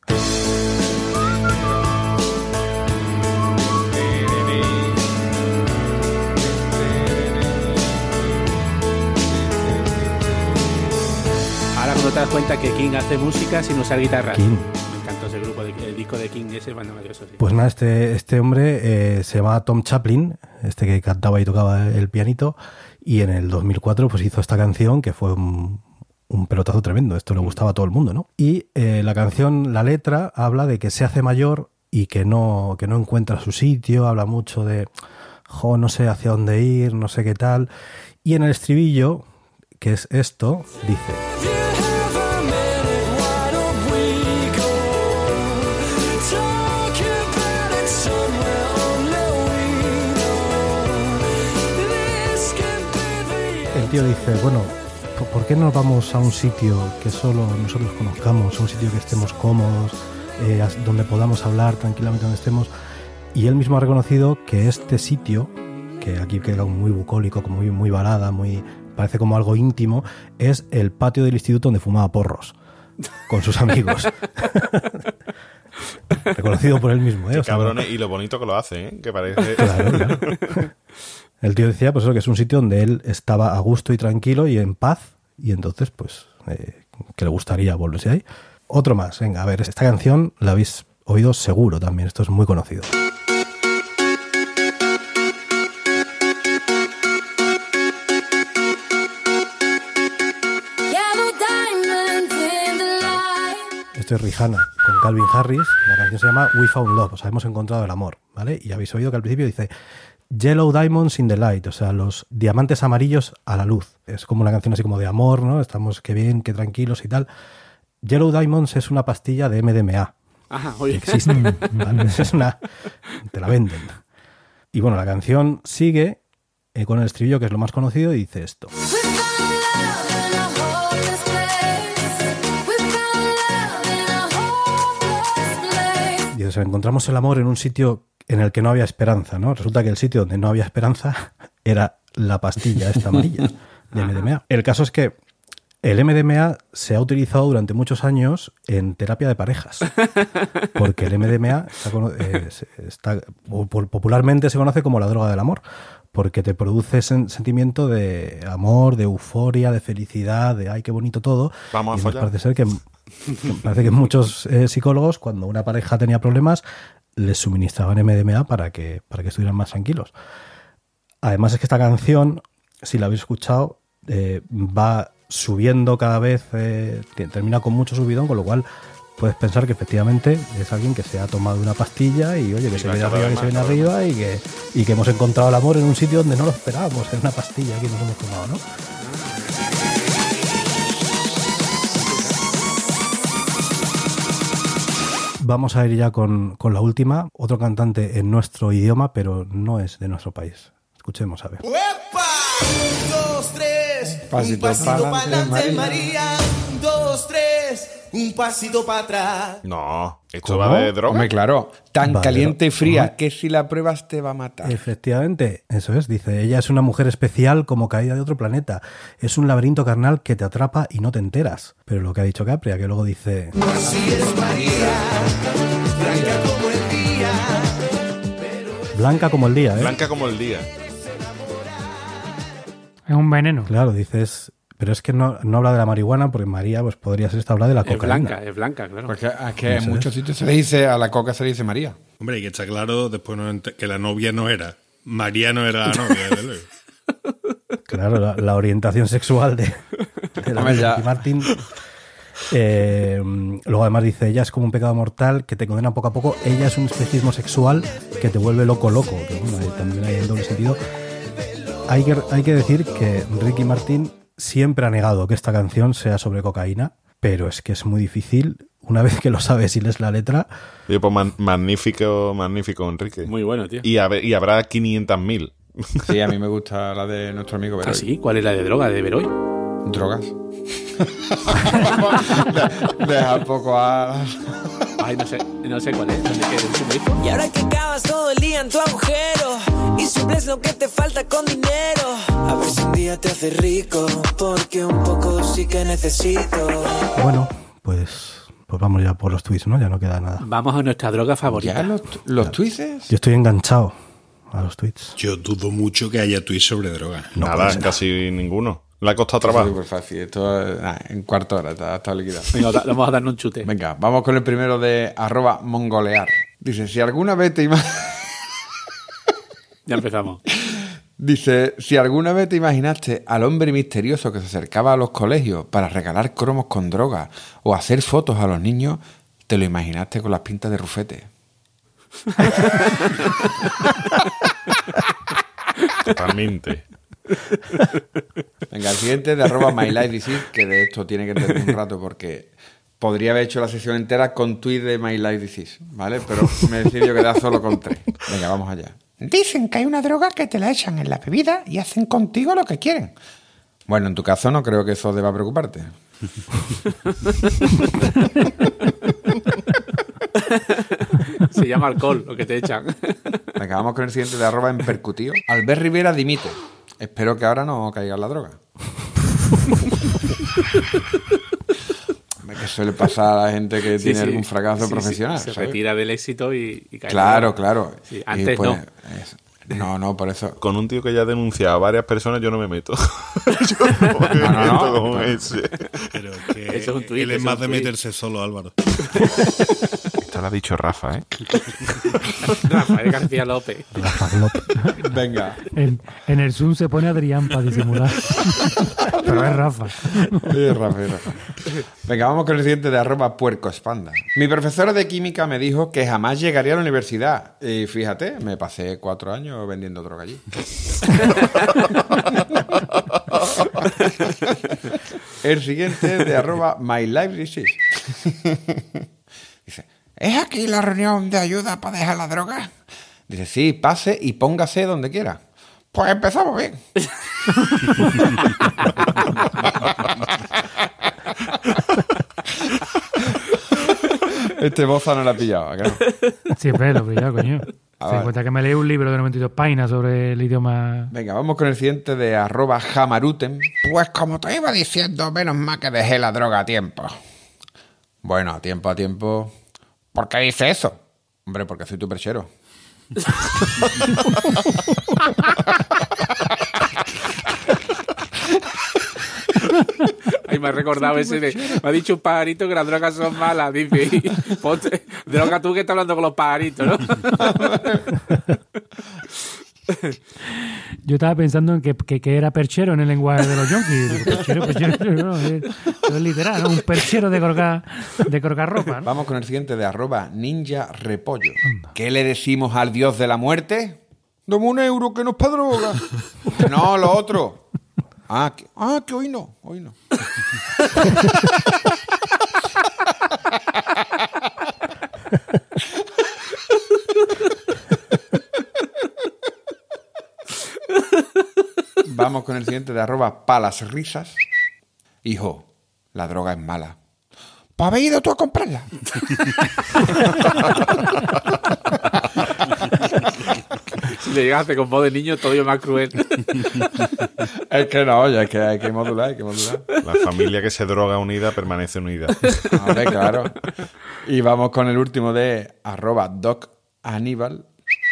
Te das cuenta que King hace música sin usar guitarra. King. Me encantó ese grupo, de- el disco de King ese, bueno, maravilloso, sí. Pues nada, este, este hombre eh, se llamaba Tom Chaplin, este que cantaba y tocaba el pianito, y en el 2004 pues hizo esta canción que fue un, un pelotazo tremendo, esto le gustaba a todo el mundo, ¿no? Y eh, la canción, la letra, habla de que se hace mayor y que no, que no encuentra su sitio, habla mucho de, jo, no sé hacia dónde ir, no sé qué tal, y en el estribillo, que es esto, dice... El tío dice, bueno, ¿por- ¿por qué no vamos a un sitio que solo nosotros conozcamos, a un sitio que estemos cómodos, eh, donde podamos hablar tranquilamente donde estemos? Y él mismo ha reconocido que este sitio, que aquí queda muy bucólico, como muy, muy balada, muy parece como algo íntimo, es el patio del instituto donde fumaba porros con sus amigos. Reconocido por él mismo, ¿eh? Qué O sea, cabrones, y lo bonito que lo hace, ¿eh? Que parece... Claro, claro. El tío decía pues eso, que es un sitio donde él estaba a gusto y tranquilo y en paz y entonces pues eh, que le gustaría volverse ahí. Otro más, venga, a ver, esta canción la habéis oído seguro también, esto es muy conocido. Esto es Rihanna con Calvin Harris, la canción se llama We Found Love, o sea, hemos encontrado el amor, ¿vale? Y habéis oído que al principio dice Yellow Diamonds in the Light, o sea, los diamantes amarillos a la luz. Es como una canción así como de amor, ¿no? Estamos qué bien, qué tranquilos y tal. Yellow Diamonds es una pastilla de MDMA. Ajá, oye. Existe. ¿vale? Es una. Te la venden. Y bueno, la canción sigue eh, con el estribillo, que es lo más conocido, y dice esto. Dice, encontramos el amor en un sitio en el que no había esperanza, ¿no? Resulta que el sitio donde no había esperanza era la pastilla esta amarilla de MDMA. El caso es que el MDMA se ha utilizado durante muchos años en terapia de parejas. Porque el MDMA está, eh, está- popularmente se conoce como la droga del amor. Porque te produce ese sentimiento de amor, de euforia, de felicidad, de ay, qué bonito todo. Vamos a Y follar. parece ser que, que parece que muchos eh, psicólogos, cuando una pareja tenía problemas, les suministraban MDMA para que, para que estuvieran más tranquilos. Además es que esta canción, si la habéis escuchado, eh, va subiendo cada vez, eh, te- termina con mucho subidón, con lo cual puedes pensar que efectivamente es alguien que se ha tomado una pastilla y oye, que Y se viene arriba, que se viene arriba y que, y que hemos encontrado el amor en un sitio donde no lo esperábamos, en una pastilla que nos hemos tomado, ¿no? Vamos a ir ya con, con la última, otro cantante en nuestro idioma, pero no es de nuestro país. Escuchemos a ver. Un, dos, tres. Pasito un pasito para adelante, María. María. Un, pasito para atrás. No, esto ¿Cómo? va de droga. Hombre, claro. Tan caliente y fría que si la pruebas te va a matar. Efectivamente, eso es, dice, ella es una mujer especial como caída de otro planeta. Es un laberinto carnal que te atrapa y no te enteras. Pero lo que ha dicho Capria, que luego dice, Así es María. Blanca como el día. blanca como el día, ¿eh? Blanca como el día. Es un veneno. Claro, dices, pero es que no, no habla de la marihuana porque María pues podría ser esta habla de la Es cocaína. blanca, es blanca, claro. Porque es que en muchos es. sitios se le dice, a la coca se le dice María. Hombre, y que está claro después no que la novia no era. María no era la novia, desde luego. Claro, la, la orientación sexual de, de la Martin. Eh, luego además dice, ella es como un pecado mortal que te condena poco a poco. Ella es un espejismo sexual que te vuelve loco loco. Que bueno, ahí también hay en doble sentido. Hay que, hay que decir que Ricky Martin siempre ha negado que esta canción sea sobre cocaína, pero es que es muy difícil. Una vez que lo sabes y lees la letra, Oye, pues man- magnífico, magnífico, Enrique. Muy bueno, tío. Y, hab- y habrá 500.000. Sí, a mí me gusta la de nuestro amigo Beroy. ¿Ah, sí? ¿Cuál es la de droga de Beroy? Drogas. Deja poco a... Ay, no sé, no sé cuál es. No sé qué, ¿qué me dijo? Y ahora que acabas todo el día en tu agujero y suples lo que te falta con dinero. A ver si un día te hace rico, porque un poco sí que necesito. bueno, pues, pues vamos ya por los tweets, ¿no? Ya no queda nada. Vamos a nuestra droga favorita. ¿Ya los, los tuices? Yo estoy enganchado a los tweets. Yo dudo mucho que haya tweets sobre droga. No Nada, casi ninguno. Le ha costado trabajo. súper fácil. Esto eh, nah, en cuarto hora está, está liquidado. Venga, vamos a darnos un chute. Venga, vamos con el primero de arroba mongolear. Dice, si alguna vez te ima- Ya empezamos. Dice, si alguna vez te imaginaste al hombre misterioso que se acercaba a los colegios para regalar cromos con droga o hacer fotos a los niños, te lo imaginaste con las pintas de rufete. Totalmente. Venga, el siguiente de arroba MyLifeDisease, que de esto tiene que tener un rato porque podría haber hecho la sesión entera con tweet de MyLifeDisease, ¿vale? Pero me he decidido quedar solo con tres. Venga, vamos allá. Dicen que hay una droga que te la echan en la bebida y hacen contigo lo que quieren. Bueno, en tu caso no creo que eso deba preocuparte. Se llama alcohol, lo que te echan. Venga, vamos con el siguiente de arroba en percutío. Albert Rivera dimite. Espero que ahora no caiga en la droga. Que suele pasar a la gente que Sí, tiene sí. algún fracaso Sí, sí, profesional. Se ¿sabes? retira del éxito y, y cae. Claro, claro. Sí, Y antes pues, no. es- no, no, por eso. Con un tío que ya ha denunciado a varias personas, yo no me meto. yo no me no, meto no. con No. ese. Pero que Eso es un tuit, él es más un de meterse solo, Álvaro. Esto lo ha dicho Rafa, ¿eh? Rafael García López. Rafa López. Venga. En, en el Zoom se pone Adrián para disimular. Pero es Rafa. Eh, Rafa, Rafa. Venga, vamos con el siguiente de arroba puercoespanda. Mi profesora de química me dijo que jamás llegaría a la universidad. Y fíjate, me pasé cuatro años vendiendo droga allí. El siguiente de arroba my life. ¿Es aquí la reunión de ayuda para dejar la droga? Dice, sí, pase y póngase donde quiera. Pues empezamos bien. Este boza no la ha pillado, ¿a que no? Siempre lo he pillado, coño. Ah, Se vale. cuenta que me leí un libro de 92 páginas sobre el idioma. Venga, vamos con el siguiente de arroba jamaruten. Pues como te iba diciendo, menos mal que dejé la droga a tiempo. Bueno, a tiempo, a tiempo. ¿Por qué dice eso? Hombre, porque soy tu perchero. Ay, me ha recordado ese de. Me ha dicho un pajarito que las drogas son malas. Dice, ponte, droga tú que estás hablando con los pajaritos, ¿no? Yo estaba pensando en que, que- que era perchero en el lenguaje de los yonkis. Perchero, perchero, no, es, es literal, ¿no? un perchero de colgar, de colgar ropa. ¿no? Vamos con el siguiente de arroba ninja repollo. ¿Qué le decimos al dios de la muerte? Dame un euro que no es para droga. no, lo otro. Ah, que, ah, que hoy no, hoy no. Vamos con el siguiente de arroba palas risas. Hijo, la droga es mala. ¿Pues habéis ido tú a comprarla? Si le llegaste con voz de niño, todavía más cruel. es que no, oye, es que hay que modular, hay que modular. La familia que se droga unida permanece unida. Hombre, claro. Y vamos con el último de arroba doc Aníbal.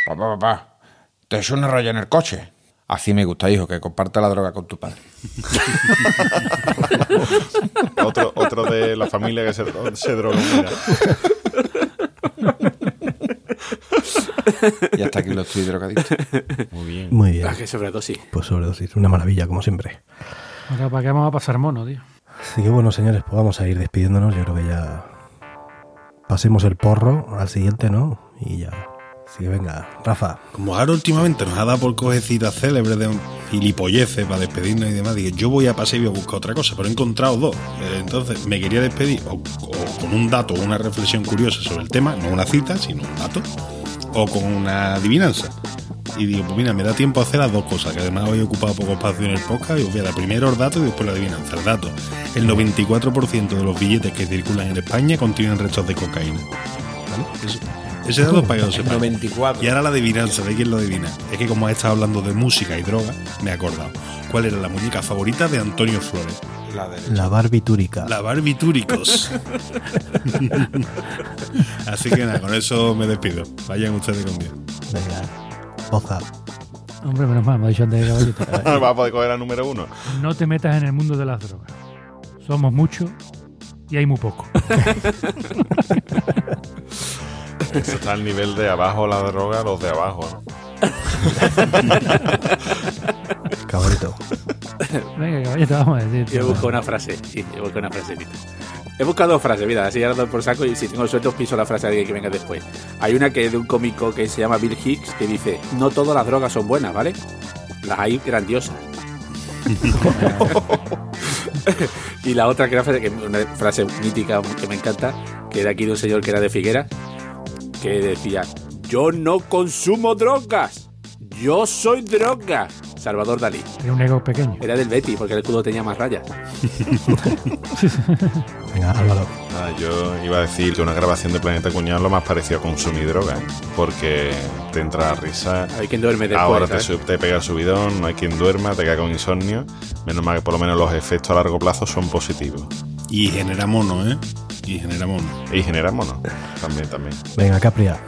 Papá, papá, te es una raya en el coche. Así me gusta, hijo, que comparta la droga con tu padre. otro, otro de la familia que se, se droga unida. Y hasta aquí lo estoy drogadicto. Muy bien. Muy bien. Ah, que sobredosis. Pues sobredosis, una maravilla, como siempre. Ahora, ¿para qué vamos a pasar mono, tío? Así que bueno, señores, pues vamos a ir despidiéndonos. Yo creo que ya pasemos el porro al siguiente, ¿no? Y ya. Así que venga, Rafa. Como ahora últimamente nos ha dado por coger citas célebres de gilipolleces para despedirnos y demás, dije, yo voy a pasar y voy a buscar otra cosa, pero he encontrado dos. Eh, Entonces me quería despedir o, o con un dato o una reflexión curiosa sobre el tema, no una cita, sino un dato, o con una adivinanza. Y digo, pues mira, me da tiempo a hacer las dos cosas, que además hoy he ocupado poco espacio en el podcast y os voy a dar primero el dato y después la adivinanza. El dato, el 94% de los billetes que circulan en España contienen restos de cocaína. ¿Vale? Eso- ese dato es para que lo sepáis. 94. Y ahora la adivinanza, ¿de quién lo adivina? Es que como he estado hablando de música y droga, me he acordado. ¿Cuál era la muñeca favorita de Antonio Flores? La. La barbitúrica. La Barbitúricos. Así que nada, con eso me despido. Vayan ustedes con Dios. Venga, Boza. Hombre, menos mal, me ha dicho antes de caballito. Va a poder coger la número uno. No te metas en el mundo de las drogas. Somos muchos y hay muy poco. Eso está al nivel de abajo la droga, los de abajo. ¿no? Caballito. Venga, caballito, vamos a decir. Yo he buscado una frase. Sí, he buscado una frasecita. He buscado dos frases, mira, así ya las doy por saco y si tengo suerte os piso la frase de alguien que venga después. Hay una que es de un cómico que se llama Bill Hicks que dice, no todas las drogas son buenas, ¿vale? Las hay grandiosas. y la otra que era una frase mítica que me encanta, que era aquí de un señor que era de Figuera, que decía, yo no consumo drogas, yo soy droga. Salvador Dalí. Era un ego pequeño. Era del Betty, porque el escudo tenía más rayas. Venga, Álvaro. Nada, yo iba a decir que una grabación de Planeta Cuñado es lo más parecido a consumir droga, ¿eh? porque te entra la risa. Hay quien duerme después. Ahora te, te pega el subidón, no hay quien duerma, te queda con insomnio. Menos mal que por lo menos los efectos a largo plazo son positivos. Y genera mono, ¿eh? Y genera mono. Y generan mono. También, también. Venga, Capria.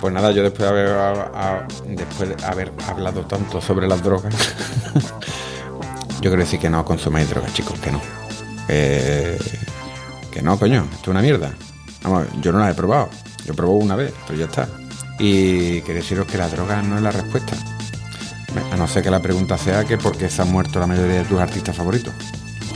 Pues nada, yo después de haber, a- a- después de haber hablado tanto sobre las drogas, yo quiero decir que no consumáis drogas, chicos, que no. Eh, que no, coño, esto es una mierda. Vamos, yo no las he probado. Yo probé una vez, pero ya está. Y quería deciros que la droga no es la respuesta. A no ser que la pregunta sea que por qué se han muerto la mayoría de tus artistas favoritos.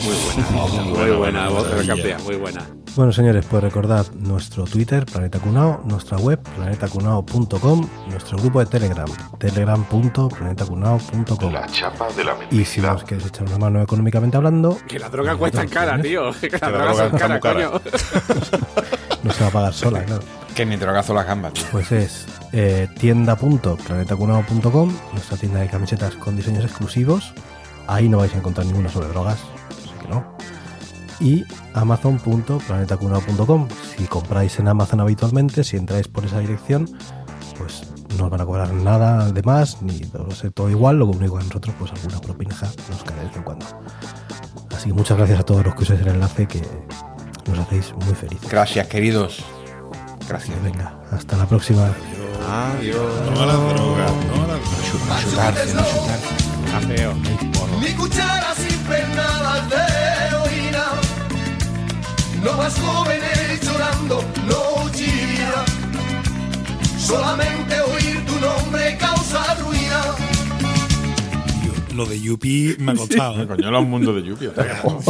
Muy buena, muy buena, maravilla. Capria, muy buena. Bueno, señores, pues recordad nuestro Twitter, Planeta Cunao, nuestra web, planetacunao.com, nuestro grupo de Telegram, telegram.planetacunao.com. La chapa de la Y si nos queréis echar una mano económicamente hablando, Que la droga cuesta cara, tío. Que la la droga droga son cara, muy cara. coño. no se va a pagar sola, claro. Que ni drogazo las gambas, tío. Pues es eh, tienda.planetacunao.com, nuestra tienda de camisetas con diseños exclusivos. Ahí no vais a encontrar ninguna sobre drogas, que no. Y amazon.planetacunao.com. Si compráis en Amazon habitualmente, si entráis por esa dirección, pues no os van a cobrar nada de más, ni a ser todo igual, lo único que a nosotros, pues alguna propineja nos cae de vez en cuando. Así que muchas gracias a todos los que usáis el enlace, que nos hacéis muy felices. Gracias, queridos. Gracias. Venga, hasta la próxima. Adiós. No a la droga, no a la droga. No chutarse, no chutarse. Está feo. Mi cuchara sin penadas de. No más jóvenes llorando, no chilla. Solamente oír tu nombre causa ruina. Lo de Yupi me ha costado. ¿eh? Coño, los mundos de Yupi.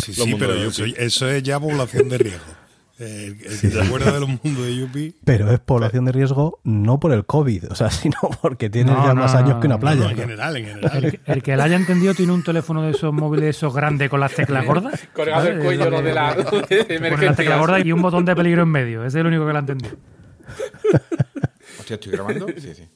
Sí, sí, pero eso, eso es ya población de riesgo. El, el que se acuerda de los mundos de Yupi. Pero es población de riesgo no por el COVID, o sea, sino porque tienes No, ya no, más no, años no, que una playa. No, en general, en general. El, el que la haya entendido tiene un teléfono de esos móviles esos grandes con las teclas gordas. Colgado el cuello, lo de la- de Con las teclas emergencias. gordas y un botón de peligro en medio. Ese es el único que la ha entendido. Hostia, ¿estoy grabando? Sí, sí.